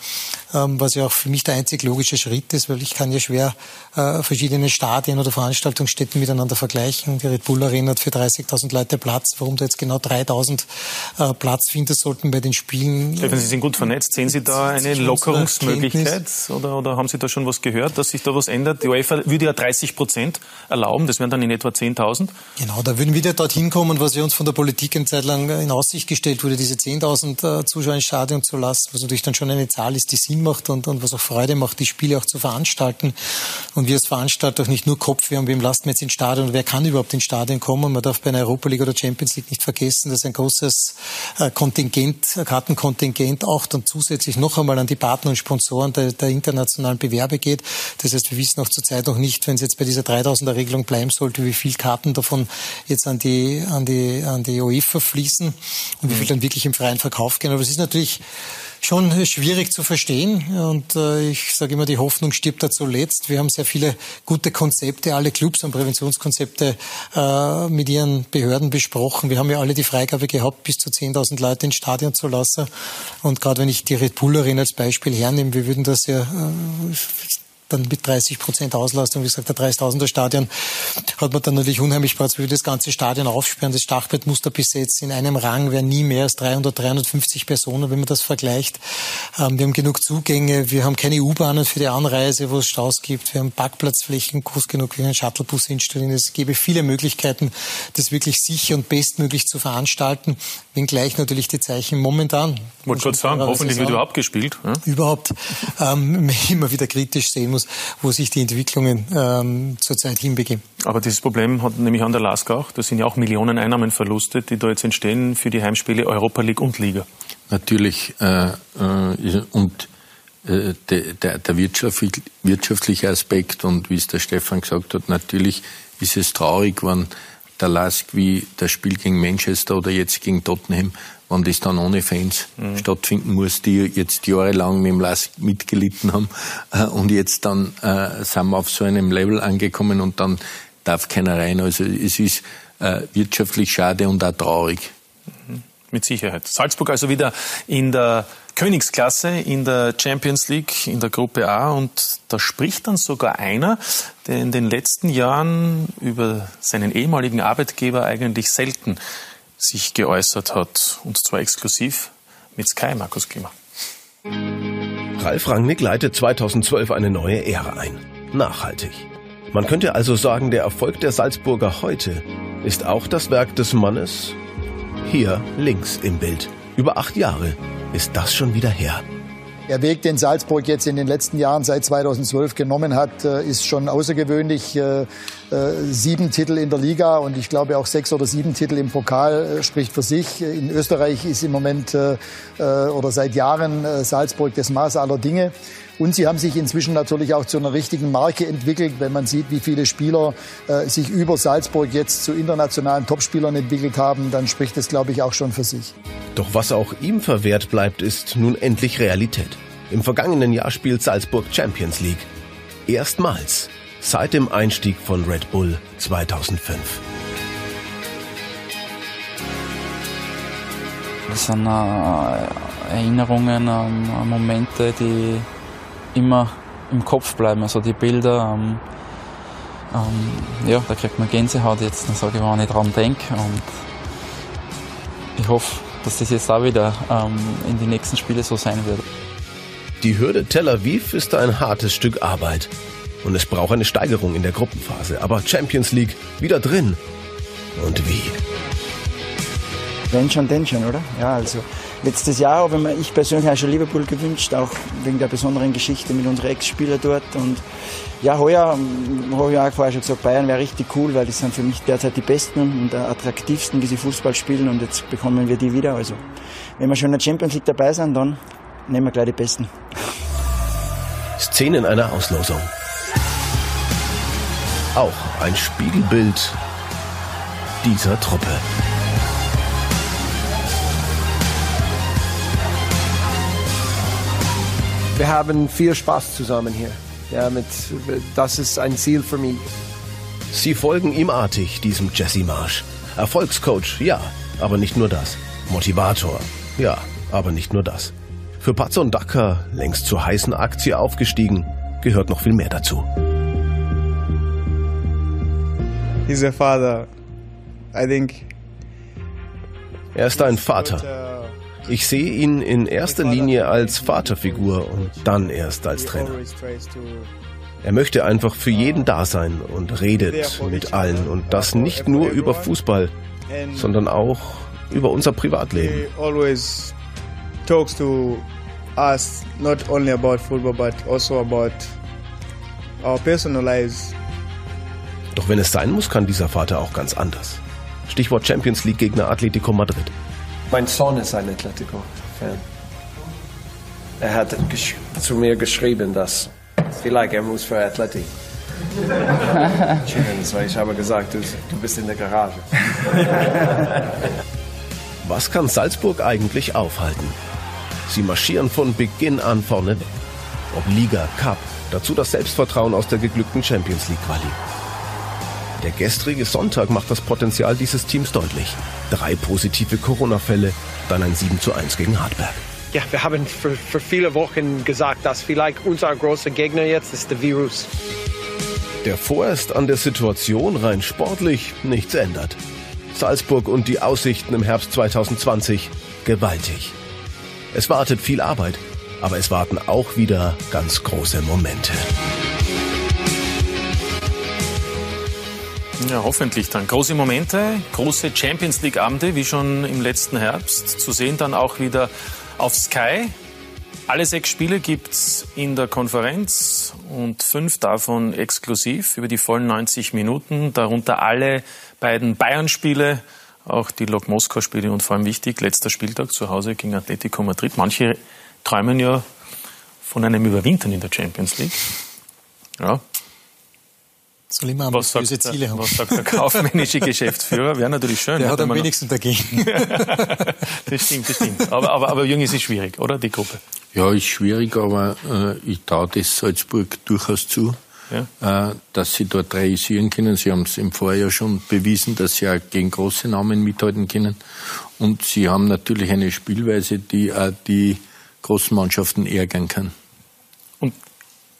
ähm, was ja auch für mich der einzig logische Schritt ist, weil ich kann ja schwer äh, verschiedene Stadien oder Veranstaltungsstätten miteinander vergleichen. Die Red Bull Arena hat für 30.000 Leute Platz. Warum da jetzt genau 3.000 äh, Platz finden sollten bei den Spielen? Spielen. Stefan, Sie sind gut vernetzt. Sehen Sie da eine Lockerungsmöglichkeit oder, oder haben Sie da schon was gehört, dass sich da was ändert? Die UEFA würde ja 30 Prozent erlauben, das wären dann in etwa 10.000. Genau, da würden wir wieder dorthin kommen, was ja uns von der Politik eine Zeit lang in Aussicht gestellt wurde, diese 10.000 äh, Zuschauer ins Stadion zu lassen, was natürlich dann schon eine Zahl ist, die Sinn macht und, und was auch Freude macht, die Spiele auch zu veranstalten. Und wir als Veranstalter auch nicht nur Kopf, wir haben, wem lassen wir jetzt ins Stadion, wer kann überhaupt ins Stadion kommen? Man darf bei einer Europa League oder Champions League nicht vergessen, dass ein großes äh, Kontingent, Karten Kartenkontingent auch dann zusätzlich noch einmal an die Partner und Sponsoren der, der internationalen Bewerbe geht. Das heißt, wir wissen auch zurzeit noch nicht, wenn es jetzt bei dieser 3000er Regelung bleiben sollte, wie viel Karten davon jetzt an die, an die, an die UEFA fließen und wie viel dann wirklich im freien Verkauf gehen. Aber es ist natürlich schon schwierig zu verstehen. Und äh, ich sage immer, die Hoffnung stirbt da zuletzt. Wir haben sehr viele gute Konzepte. Alle Clubs haben Präventionskonzepte äh, mit ihren Behörden besprochen. Wir haben ja alle die Freigabe gehabt, bis zu 10.000 Leute ins Stadion zu lassen. Und gerade wenn ich die Red Bull Arena als Beispiel hernehme, wir würden das ja äh, dann mit 30 Prozent Auslastung, wie gesagt, der 30.000er Stadion, hat man dann natürlich unheimlich Platz. Wir das ganze Stadion aufsperren, das Stachbrett muss da besetzt. In einem Rang wären nie mehr als 300, 350 Personen, wenn man das vergleicht. Ähm, wir haben genug Zugänge, wir haben keine U-Bahnen für die Anreise, wo es Staus gibt. Wir haben Parkplatzflächen groß genug, wir einen Shuttlebus installieren. Es gäbe viele Möglichkeiten, das wirklich sicher und bestmöglich zu veranstalten, wenngleich natürlich die Zeichen momentan. Ich wollte gerade sagen, hoffentlich wird überhaupt gespielt. Ja? Überhaupt ähm, immer wieder kritisch sehen muss etwas, wo sich die Entwicklungen ähm, zurzeit hinbegeben. Aber dieses Problem hat nämlich an der LASK auch. Das sind ja auch Millionen Einnahmenverluste, die da jetzt entstehen für die Heimspiele Europa League und Liga. Natürlich. Äh, äh, und äh, der, der, der wirtschaftliche Aspekt und wie es der Stefan gesagt hat, natürlich ist es traurig, wenn der Lask wie das Spiel gegen Manchester oder jetzt gegen Tottenham, wenn das dann ohne Fans mhm. stattfinden muss, die jetzt jahrelang mit dem Lask mitgelitten haben äh, und jetzt dann äh, sind wir auf so einem Level angekommen und dann darf keiner rein. Also es ist äh, wirtschaftlich schade und auch traurig. Mhm. Mit Sicherheit. Salzburg also wieder in der Königsklasse in der Champions League in der Gruppe A und da spricht dann sogar einer, der in den letzten Jahren über seinen ehemaligen Arbeitgeber eigentlich selten sich geäußert hat und zwar exklusiv mit Sky Markus Klima. Ralf Rangnick leitet 2012 eine neue Ära ein. Nachhaltig. Man könnte also sagen, der Erfolg der Salzburger heute ist auch das Werk des Mannes hier links im Bild. Über acht Jahre ist das schon wieder her. Der Weg, den Salzburg jetzt in den letzten Jahren seit 2012 genommen hat, äh, ist schon außergewöhnlich. Äh, äh, sieben Titel in der Liga und ich glaube auch sechs oder sieben Titel im Pokal spricht für sich. In Österreich ist im Moment oder seit Jahren Salzburg das Maß aller Dinge. Und sie haben sich inzwischen natürlich auch zu einer richtigen Marke entwickelt. Wenn man sieht, wie viele Spieler äh, sich über Salzburg jetzt zu internationalen Topspielern entwickelt haben, dann spricht das, glaube ich, auch schon für sich. Doch was auch ihm verwehrt bleibt, ist nun endlich Realität. Im vergangenen Jahr spielt Salzburg Champions League. Erstmals seit dem Einstieg von Red Bull 2005. Das sind äh, Erinnerungen an Momente, die immer im Kopf bleiben. Also die Bilder, ähm, ähm, ja, da kriegt man Gänsehaut jetzt, dann sage ich, wenn ich dran denke. Und ich hoffe, dass das jetzt auch wieder ähm, in die nächsten Spiele so sein wird. Die Hürde Tel Aviv ist ein hartes Stück Arbeit. Und es braucht eine Steigerung in der Gruppenphase. Aber Champions League wieder drin. Und wie? Wenn schon, denn schon, oder? Ja, also letztes Jahr habe ich persönlich auch schon Liverpool gewünscht, auch wegen der besonderen Geschichte mit unseren Ex-Spielern dort. Und ja, heuer ähm, habe ich auch vorher schon gesagt, Bayern wäre richtig cool, weil die sind für mich derzeit die besten und attraktivsten, wie sie Fußball spielen und jetzt bekommen wir die wieder. Also wenn wir schon in der Champions League dabei sind, dann nehmen wir gleich die Besten. Szenen einer Auslosung. Auch ein Spiegelbild dieser Truppe. Wir haben viel Spaß zusammen hier. Ja, mit, das ist ein Ziel für mich. Sie folgen ihm artig, diesem Jesse Marsch. Erfolgscoach, ja, aber nicht nur das. Motivator, ja, aber nicht nur das. Für Patzer und Dacker, längst zur heißen Aktie aufgestiegen, gehört noch viel mehr dazu. He's a father. I think. Er ist ein Vater. Ich sehe ihn in erster Linie als Vaterfigur und dann erst als Trainer. Er möchte einfach für jeden da sein und redet mit allen und das nicht nur über Fußball, sondern auch über unser Privatleben. talks to us not only about football but also about our personal lives. Doch wenn es sein muss, kann dieser Vater auch ganz anders. Stichwort Champions League Gegner Atletico Madrid. Mein Sohn ist ein Atletico-Fan. Er hat zu mir geschrieben, dass vielleicht er muss für Atleti. weil ich habe gesagt, du, du bist in der Garage. Was kann Salzburg eigentlich aufhalten? Sie marschieren von Beginn an vorne weg. Ob Liga, Cup, dazu das Selbstvertrauen aus der geglückten Champions League Quali. Der gestrige Sonntag macht das Potenzial dieses Teams deutlich. Drei positive Corona-Fälle, dann ein 7 zu 1 gegen Hartberg. Ja, wir haben für, für viele Wochen gesagt, dass vielleicht unser großer Gegner jetzt ist der Virus. Der vorerst an der Situation rein sportlich nichts ändert. Salzburg und die Aussichten im Herbst 2020 gewaltig. Es wartet viel Arbeit, aber es warten auch wieder ganz große Momente. Ja, hoffentlich dann. Große Momente, große Champions League-Abende, wie schon im letzten Herbst. Zu sehen dann auch wieder auf Sky. Alle sechs Spiele gibt es in der Konferenz und fünf davon exklusiv über die vollen 90 Minuten, darunter alle beiden Bayern-Spiele, auch die Lok Moskau-Spiele und vor allem wichtig, letzter Spieltag zu Hause gegen Atletico Madrid. Manche träumen ja von einem Überwintern in der Champions League. Ja, soll immer was sagt, Ziele haben. Was sagt der kaufmännische Geschäftsführer? Wäre natürlich schön. Der hat am wenigsten dagegen. das stimmt, das stimmt. Aber, aber, aber Jürgen, es ist schwierig, oder? Die Gruppe. Ja, ist schwierig, aber äh, ich traue das Salzburg durchaus zu. Ja. Äh, dass sie dort realisieren können. Sie haben es im Vorjahr schon bewiesen, dass sie auch gegen große Namen mithalten können. Und sie haben natürlich eine Spielweise, die auch die großen Mannschaften ärgern kann.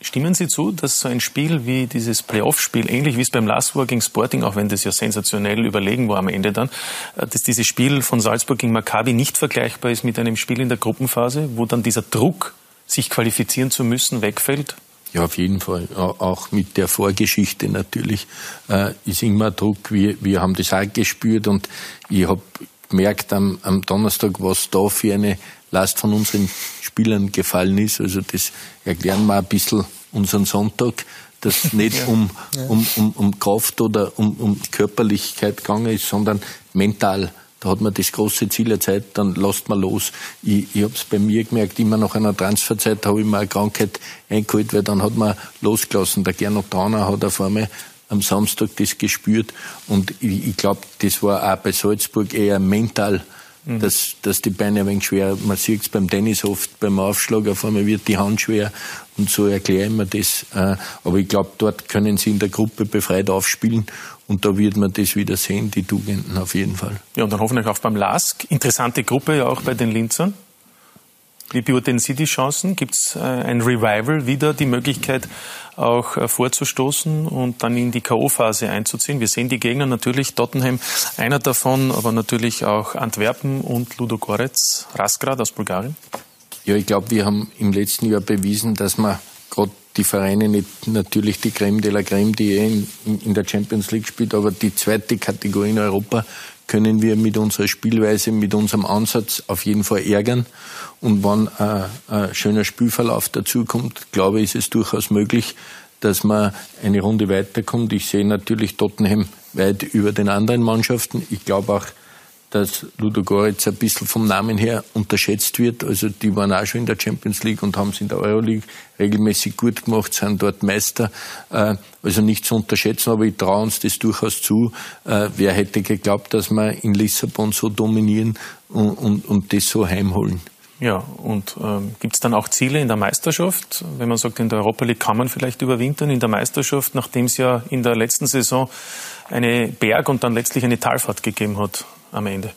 Stimmen Sie zu, dass so ein Spiel wie dieses Playoff-Spiel, ähnlich wie es beim Last War gegen Sporting, auch wenn das ja sensationell überlegen war am Ende dann, äh, dass dieses Spiel von Salzburg gegen Maccabi nicht vergleichbar ist mit einem Spiel in der Gruppenphase, wo dann dieser Druck, sich qualifizieren zu müssen, wegfällt? Ja, auf jeden Fall. Auch mit der Vorgeschichte natürlich äh, ist immer Druck. Wir, wir haben das auch gespürt und ich habe gemerkt am, am Donnerstag, was da für eine Last von unseren Spielern gefallen ist. Also das erklären wir ein bisschen unseren Sonntag, dass nicht um, um, um, um Kraft oder um, um Körperlichkeit gegangen ist, sondern mental. Da hat man das große Ziel der Zeit, dann lasst man los. Ich, ich habe es bei mir gemerkt, immer nach einer Transferzeit habe ich mir eine Krankheit eingeholt, weil dann hat man losgelassen. Der Gernot Trauner hat auf einmal am Samstag das gespürt und ich, ich glaube, das war auch bei Salzburg eher mental Mhm. dass, dass die Beine ein wenig schwer, man sieht es beim Tennis oft, beim Aufschlag, auf einmal wird die Hand schwer und so erkläre ich mir das. Äh, aber ich glaube, dort können sie in der Gruppe befreit aufspielen und da wird man das wieder sehen, die Tugenden auf jeden Fall. Ja, und dann hoffentlich auch beim LASK. Interessante Gruppe ja auch bei den Linzern. Wie beurteilen Sie die Chancen? Gibt es äh, ein Revival, wieder die Möglichkeit auch äh, vorzustoßen und dann in die K.O.-Phase einzuziehen? Wir sehen die Gegner natürlich, Tottenham einer davon, aber natürlich auch Antwerpen und Ludo Goretz, Rasgrad aus Bulgarien. Ja, ich glaube, wir haben im letzten Jahr bewiesen, dass man gerade die Vereine nicht natürlich die Creme de la Creme, die eh in, in der Champions League spielt, aber die zweite Kategorie in Europa können wir mit unserer Spielweise, mit unserem Ansatz auf jeden Fall ärgern. Und wenn ein, ein schöner Spielverlauf dazukommt, glaube ich, ist es durchaus möglich, dass man eine Runde weiterkommt. Ich sehe natürlich Tottenham weit über den anderen Mannschaften. Ich glaube auch, dass Ludo Goretz ein bisschen vom Namen her unterschätzt wird. Also die waren auch schon in der Champions League und haben es in der Euroleague regelmäßig gut gemacht, sind dort Meister. Äh, also nicht zu unterschätzen, aber ich traue uns das durchaus zu. Äh, wer hätte geglaubt, dass wir in Lissabon so dominieren und, und, und das so heimholen? Ja, und ähm, gibt es dann auch Ziele in der Meisterschaft? Wenn man sagt, in der Europa League kann man vielleicht überwintern, in der Meisterschaft, nachdem es ja in der letzten Saison eine Berg- und dann letztlich eine Talfahrt gegeben hat am Ende?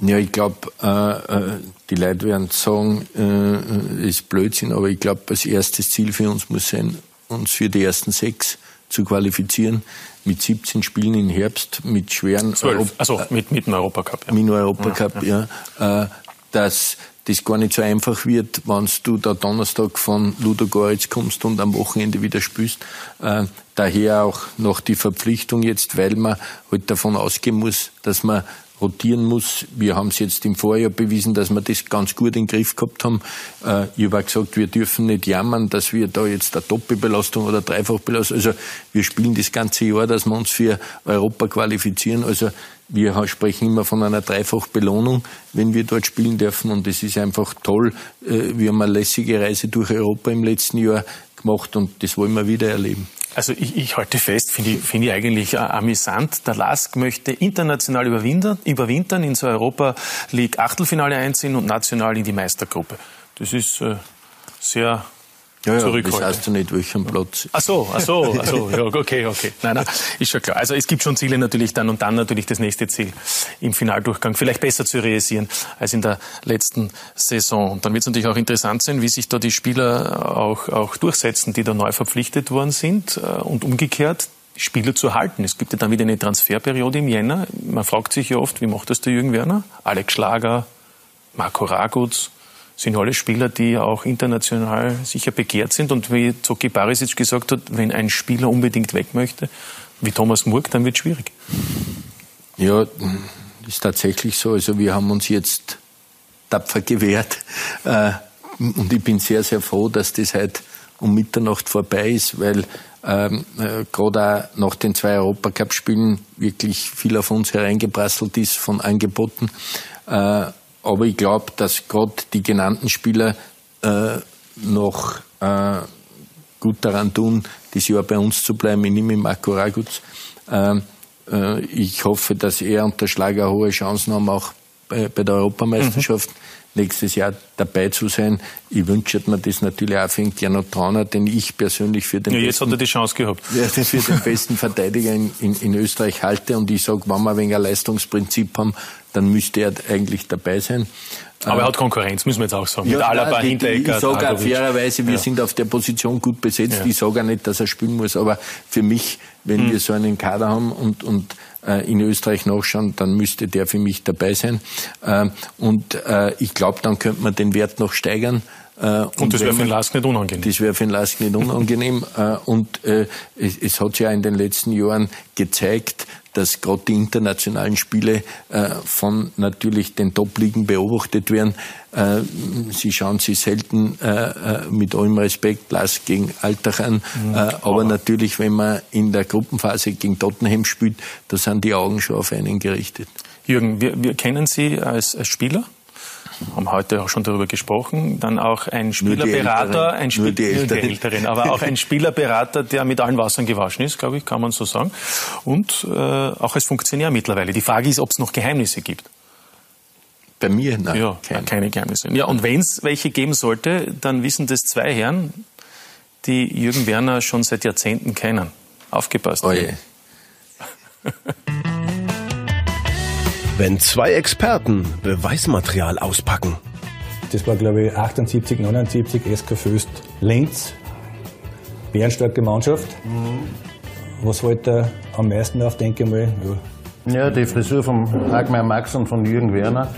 Ja, ich glaube, äh, äh, die Leute werden sagen, äh, ist Blödsinn, aber ich glaube, als erstes Ziel für uns muss sein, uns für die ersten sechs zu qualifizieren. Mit 17 Spielen im Herbst, mit schweren Europa, also mit, mit dem Europacup. Ja. Mit dem Europacup, ja. ja. Äh, dass das gar nicht so einfach wird, wenn du da Donnerstag von Ludo Goritz kommst und am Wochenende wieder spielst. Äh, daher auch noch die Verpflichtung jetzt, weil man halt davon ausgehen muss, dass man rotieren muss. Wir haben es jetzt im Vorjahr bewiesen, dass wir das ganz gut in den Griff gehabt haben. Äh, ich habe gesagt, wir dürfen nicht jammern, dass wir da jetzt eine Doppelbelastung oder Dreifachbelastung, also wir spielen das ganze Jahr, dass wir uns für Europa qualifizieren. Also wir sprechen immer von einer Dreifachbelohnung, wenn wir dort spielen dürfen. Und es ist einfach toll. Äh, wir haben eine lässige Reise durch Europa im letzten Jahr gemacht und das wollen wir wieder erleben. Also ich, ich halte fest, finde ich, find ich eigentlich äh, amüsant. Der LASK möchte international überwintern, überwintern in so Europa League Achtelfinale einziehen und national in die Meistergruppe. Das ist äh, sehr ja, ja, das heißt ja nicht, welchen Platz. Ach so, ach so, ach so, ja, okay, okay. Nein, nein, ist schon klar. Also es gibt schon Ziele natürlich dann und dann natürlich das nächste Ziel im Finaldurchgang vielleicht besser zu realisieren als in der letzten Saison. Und dann wird es natürlich auch interessant sein, wie sich da die Spieler auch, auch durchsetzen, die da neu verpflichtet worden sind äh, und umgekehrt. Spieler zu halten. Es gibt ja dann wieder eine Transferperiode im Jänner. Man fragt sich ja oft, wie macht das der Jürgen Werner? Alex Schlager, Marco Raguz, sind alle Spieler, die auch international sicher begehrt sind. Und wie Zoki Barisic gesagt hat, wenn ein Spieler unbedingt weg möchte, wie Thomas Murk, dann wird es schwierig. Ja, ist tatsächlich so. Also wir haben uns jetzt tapfer gewehrt. Äh, und ich bin sehr, sehr froh, dass das heute um Mitternacht vorbei ist, weil ähm, äh, gerade auch nach den zwei Europacup-Spielen wirklich viel auf uns hereingeprasselt ist von Angeboten. Äh, aber ich glaube, dass gerade die genannten Spieler äh, noch äh, gut daran tun, dieses Jahr bei uns zu bleiben. Ich nehme Marco Raguz. Ähm, äh, ich hoffe, dass er und der Schlager hohe Chancen haben, auch bei, bei der Europameisterschaft. Mhm nächstes Jahr dabei zu sein. Ich wünsche mir das natürlich auch für den Gernot Trauner, den ich persönlich für den, ja, jetzt besten, hat die Chance gehabt. Ja, für den besten Verteidiger in, in, in Österreich halte. Und ich sage, wenn wir ein wenig ein Leistungsprinzip haben, dann müsste er eigentlich dabei sein. Aber er hat Konkurrenz, müssen wir jetzt auch sagen. Ja, Mit Alaba, Hinteregger, Ich sage auch fairerweise, wir ja. sind auf der Position gut besetzt. Ja. Ich sage auch nicht, dass er spielen muss. Aber für mich, wenn hm. wir so einen Kader haben und, und äh, in Österreich nachschauen, dann müsste der für mich dabei sein. Äh, und äh, ich glaube, dann könnte man den Wert noch steigern. Und, und, das wäre für den Lask nicht unangenehm. Das wäre für den Lask nicht unangenehm. und äh, es, es, hat sich ja in den letzten Jahren gezeigt, dass gerade die internationalen Spiele äh, von natürlich den Top-Ligen beobachtet werden. Äh, sie schauen sich selten äh, äh mit allem Respekt Lask gegen Alltag an. Mhm. Aber natürlich, wenn man in der Gruppenphase gegen Tottenham spielt, da sind die Augen schon auf einen gerichtet. Jürgen, wir, wir kennen Sie als, als Spieler haben heute auch schon darüber gesprochen, dann auch ein Spielerberater, ein Spiel, nur die, Älteren. die Älteren, aber auch ein Spielerberater, der mit allen Wassern gewaschen ist, glaube ich, kann man so sagen. Und äh, auch als Funktionär mittlerweile. Die Frage ist, ob es noch Geheimnisse gibt. Bei mir? Nein. Ja, keine, keine Geheimnisse. Ja, und wenn es welche geben sollte, dann wissen das zwei Herren, die Jürgen Werner schon seit Jahrzehnten kennen. Aufgepasst. Oh je. wenn zwei Experten Beweismaterial auspacken. Das war, glaube ich, 78, 79, SK Föst Linz. Bärenstarke Mannschaft. Mhm. Was wollte er am meisten auf, denke ich mal? Ja. ja, die Frisur von Hagmeier Max und von Jürgen Werner.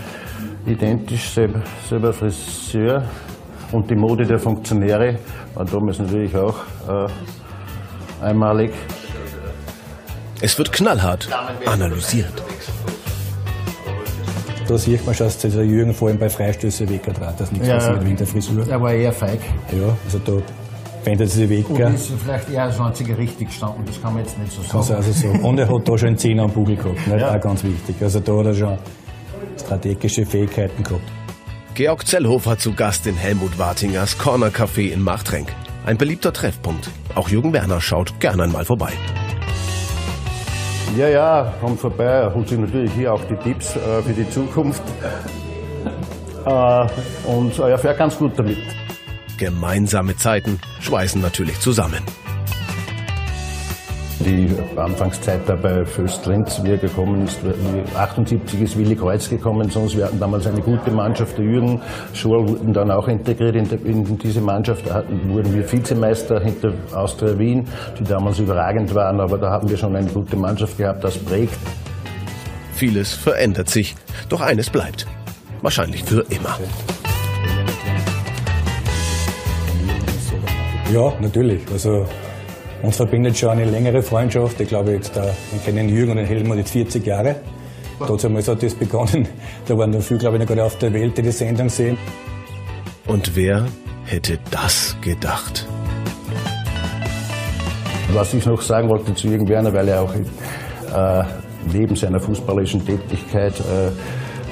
Identisch, selber, selber Friseur. Und die Mode der Funktionäre war damals natürlich auch äh, einmalig. Es wird knallhart analysiert. Da sieht man schon, dass der Jürgen vor allem bei Freistößen weggetragen dass nichts ja, passiert wegen der Frisur. Er war eher feig. Ja, also da wendet er sich weg. Und ist vielleicht eher als einziger richtig gestanden, das kann man jetzt nicht so sagen. Also, also so. Und er hat da schon einen Zehner am Bugel gehabt, ja. auch ganz wichtig. Also da hat er schon strategische Fähigkeiten gehabt. Georg Zellhofer zu Gast in Helmut Wartingers Corner Café in Machtrenk. Ein beliebter Treffpunkt. Auch Jürgen Werner schaut gerne einmal vorbei. Ja, ja, kommt vorbei. Er holt sich natürlich hier auch die Tipps äh, für die Zukunft. Äh, und äh, er fährt ganz gut damit. Gemeinsame Zeiten schweißen natürlich zusammen. Die Anfangszeit da bei Föstrenz, wie er gekommen ist, 78 ist Willi Kreuz gekommen, sonst wir hatten damals eine gute Mannschaft. Der Jürgen Schorl wurden dann auch integriert in, in diese Mannschaft. Da wurden wir Vizemeister hinter Austria Wien, die damals überragend waren, aber da haben wir schon eine gute Mannschaft gehabt, das prägt. Vieles verändert sich, doch eines bleibt. Wahrscheinlich für immer. Ja, natürlich. Also uns verbindet schon eine längere Freundschaft. Ich glaube, jetzt, wir kennen Jürgen und den Helmut jetzt 40 Jahre. Damals hat das begonnen. Da waren noch viele, glaube ich, noch gerade auf der Welt, die die Sendung sehen. Und wer hätte das gedacht? Was ich noch sagen wollte zu Jürgen Werner, weil er auch äh, neben seiner fußballerischen Tätigkeit äh,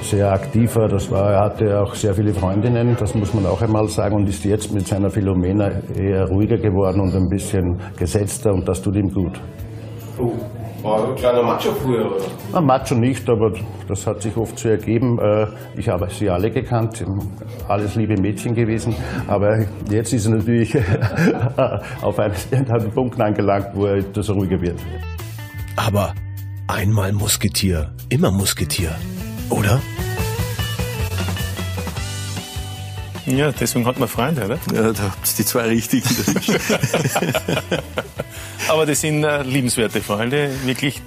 sehr aktiver. Das war, er hatte auch sehr viele Freundinnen, das muss man auch einmal sagen, und ist jetzt mit seiner Philomena eher ruhiger geworden und ein bisschen gesetzter und das tut ihm gut. Oh. War ein kleiner Macho früher, oder? Na, Macho nicht, aber das hat sich oft so ergeben. Äh, ich habe sie alle gekannt, alles liebe Mädchen gewesen. Aber jetzt ist er natürlich auf einen Punkt angelangt, wo er etwas ruhiger wird. Aber einmal Musketier, immer Musketier, oder? Ja, deswegen hat man Freunde, oder? Ja, da habt ihr die zwei richtigen. Aber das sind äh, liebenswerte Freunde, wirklich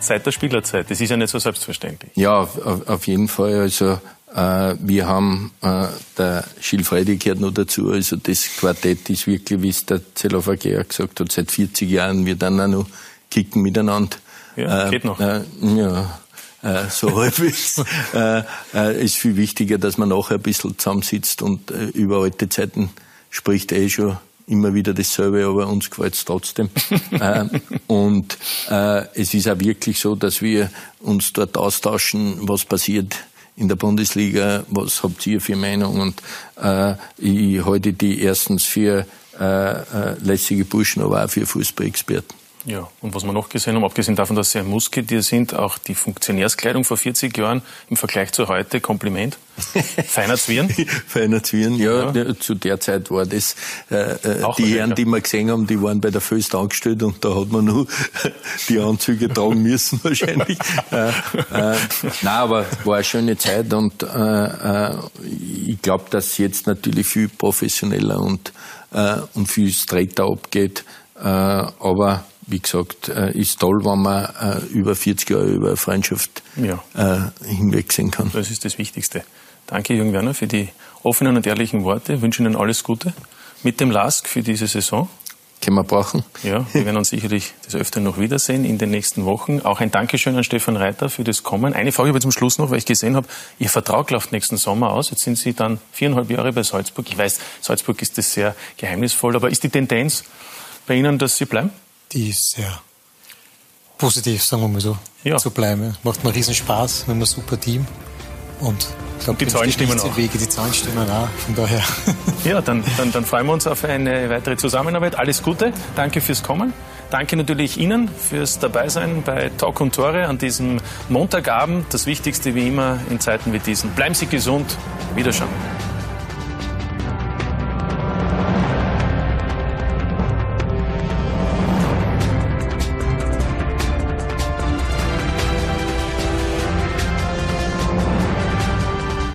seit der Spielerzeit. Das ist ja nicht so selbstverständlich. Ja, auf, auf jeden Fall. Also äh, wir haben, äh, der Schilfredi gehört noch dazu, also das Quartett ist wirklich, wie es der Zellofer gesagt hat, seit 40 Jahren wir dann auch noch kicken miteinander. Ja, äh, geht noch. Äh, ja, äh, so halb ist. äh, äh, ist viel wichtiger, dass man nachher ein bisschen zusammensitzt und äh, über alte Zeiten spricht eh schon immer wieder dasselbe, aber uns gefällt es trotzdem. äh, und äh, es ist auch wirklich so, dass wir uns dort austauschen, was passiert in der Bundesliga, was habt ihr für Meinung? Und äh, ich halte die erstens für äh, äh, lässige Burschen, aber auch für Fußballexperten. Ja, und was wir noch gesehen haben, abgesehen davon, dass sie ein Musketier sind, auch die Funktionärskleidung vor 40 Jahren im Vergleich zu heute, Kompliment. Feiner Zwirn. Feiner Zwirn, ja, ja. Zu der Zeit war das, äh, äh die Herren, die wir gesehen haben, die waren bei der Föst angestellt und da hat man nur die Anzüge tragen müssen wahrscheinlich. äh, äh, nein, aber war eine schöne Zeit und äh, äh, ich glaube, dass jetzt natürlich viel professioneller und, äh, und viel straighter abgeht. Äh, aber wie gesagt, äh, ist toll, wenn man äh, über 40 Jahre über Freundschaft ja. äh, hinwegsehen kann. Das ist das Wichtigste. Danke, Jürgen Werner, für die offenen und ehrlichen Worte. Ich wünsche Ihnen alles Gute mit dem LASK für diese Saison. Können wir brauchen. Ja, wir werden uns sicherlich des Öfteren noch wiedersehen in den nächsten Wochen. Auch ein Dankeschön an Stefan Reiter für das Kommen. Eine Frage aber zum Schluss noch, weil ich gesehen habe, Ihr Vertrag läuft nächsten Sommer aus. Jetzt sind Sie dann viereinhalb Jahre bei Salzburg. Ich weiß, Salzburg ist das sehr geheimnisvoll, aber ist die Tendenz bei Ihnen, dass Sie bleiben? Die ist sehr positiv, sagen wir mal so, ja. zu bleiben. Macht mir riesen Spaß, wir haben ein super Team und ich glaube, die Zahlen stimmen auch. Wege, die Zahlen stimmen auch, von daher. Ja, dann, dann, dann freuen wir uns auf eine weitere Zusammenarbeit. Alles Gute, danke fürs Kommen. Danke natürlich Ihnen fürs Dabeisein bei Talk und Tore an diesem Montagabend. Das Wichtigste wie immer in Zeiten wie diesen. Bleiben Sie gesund. Wiederschauen.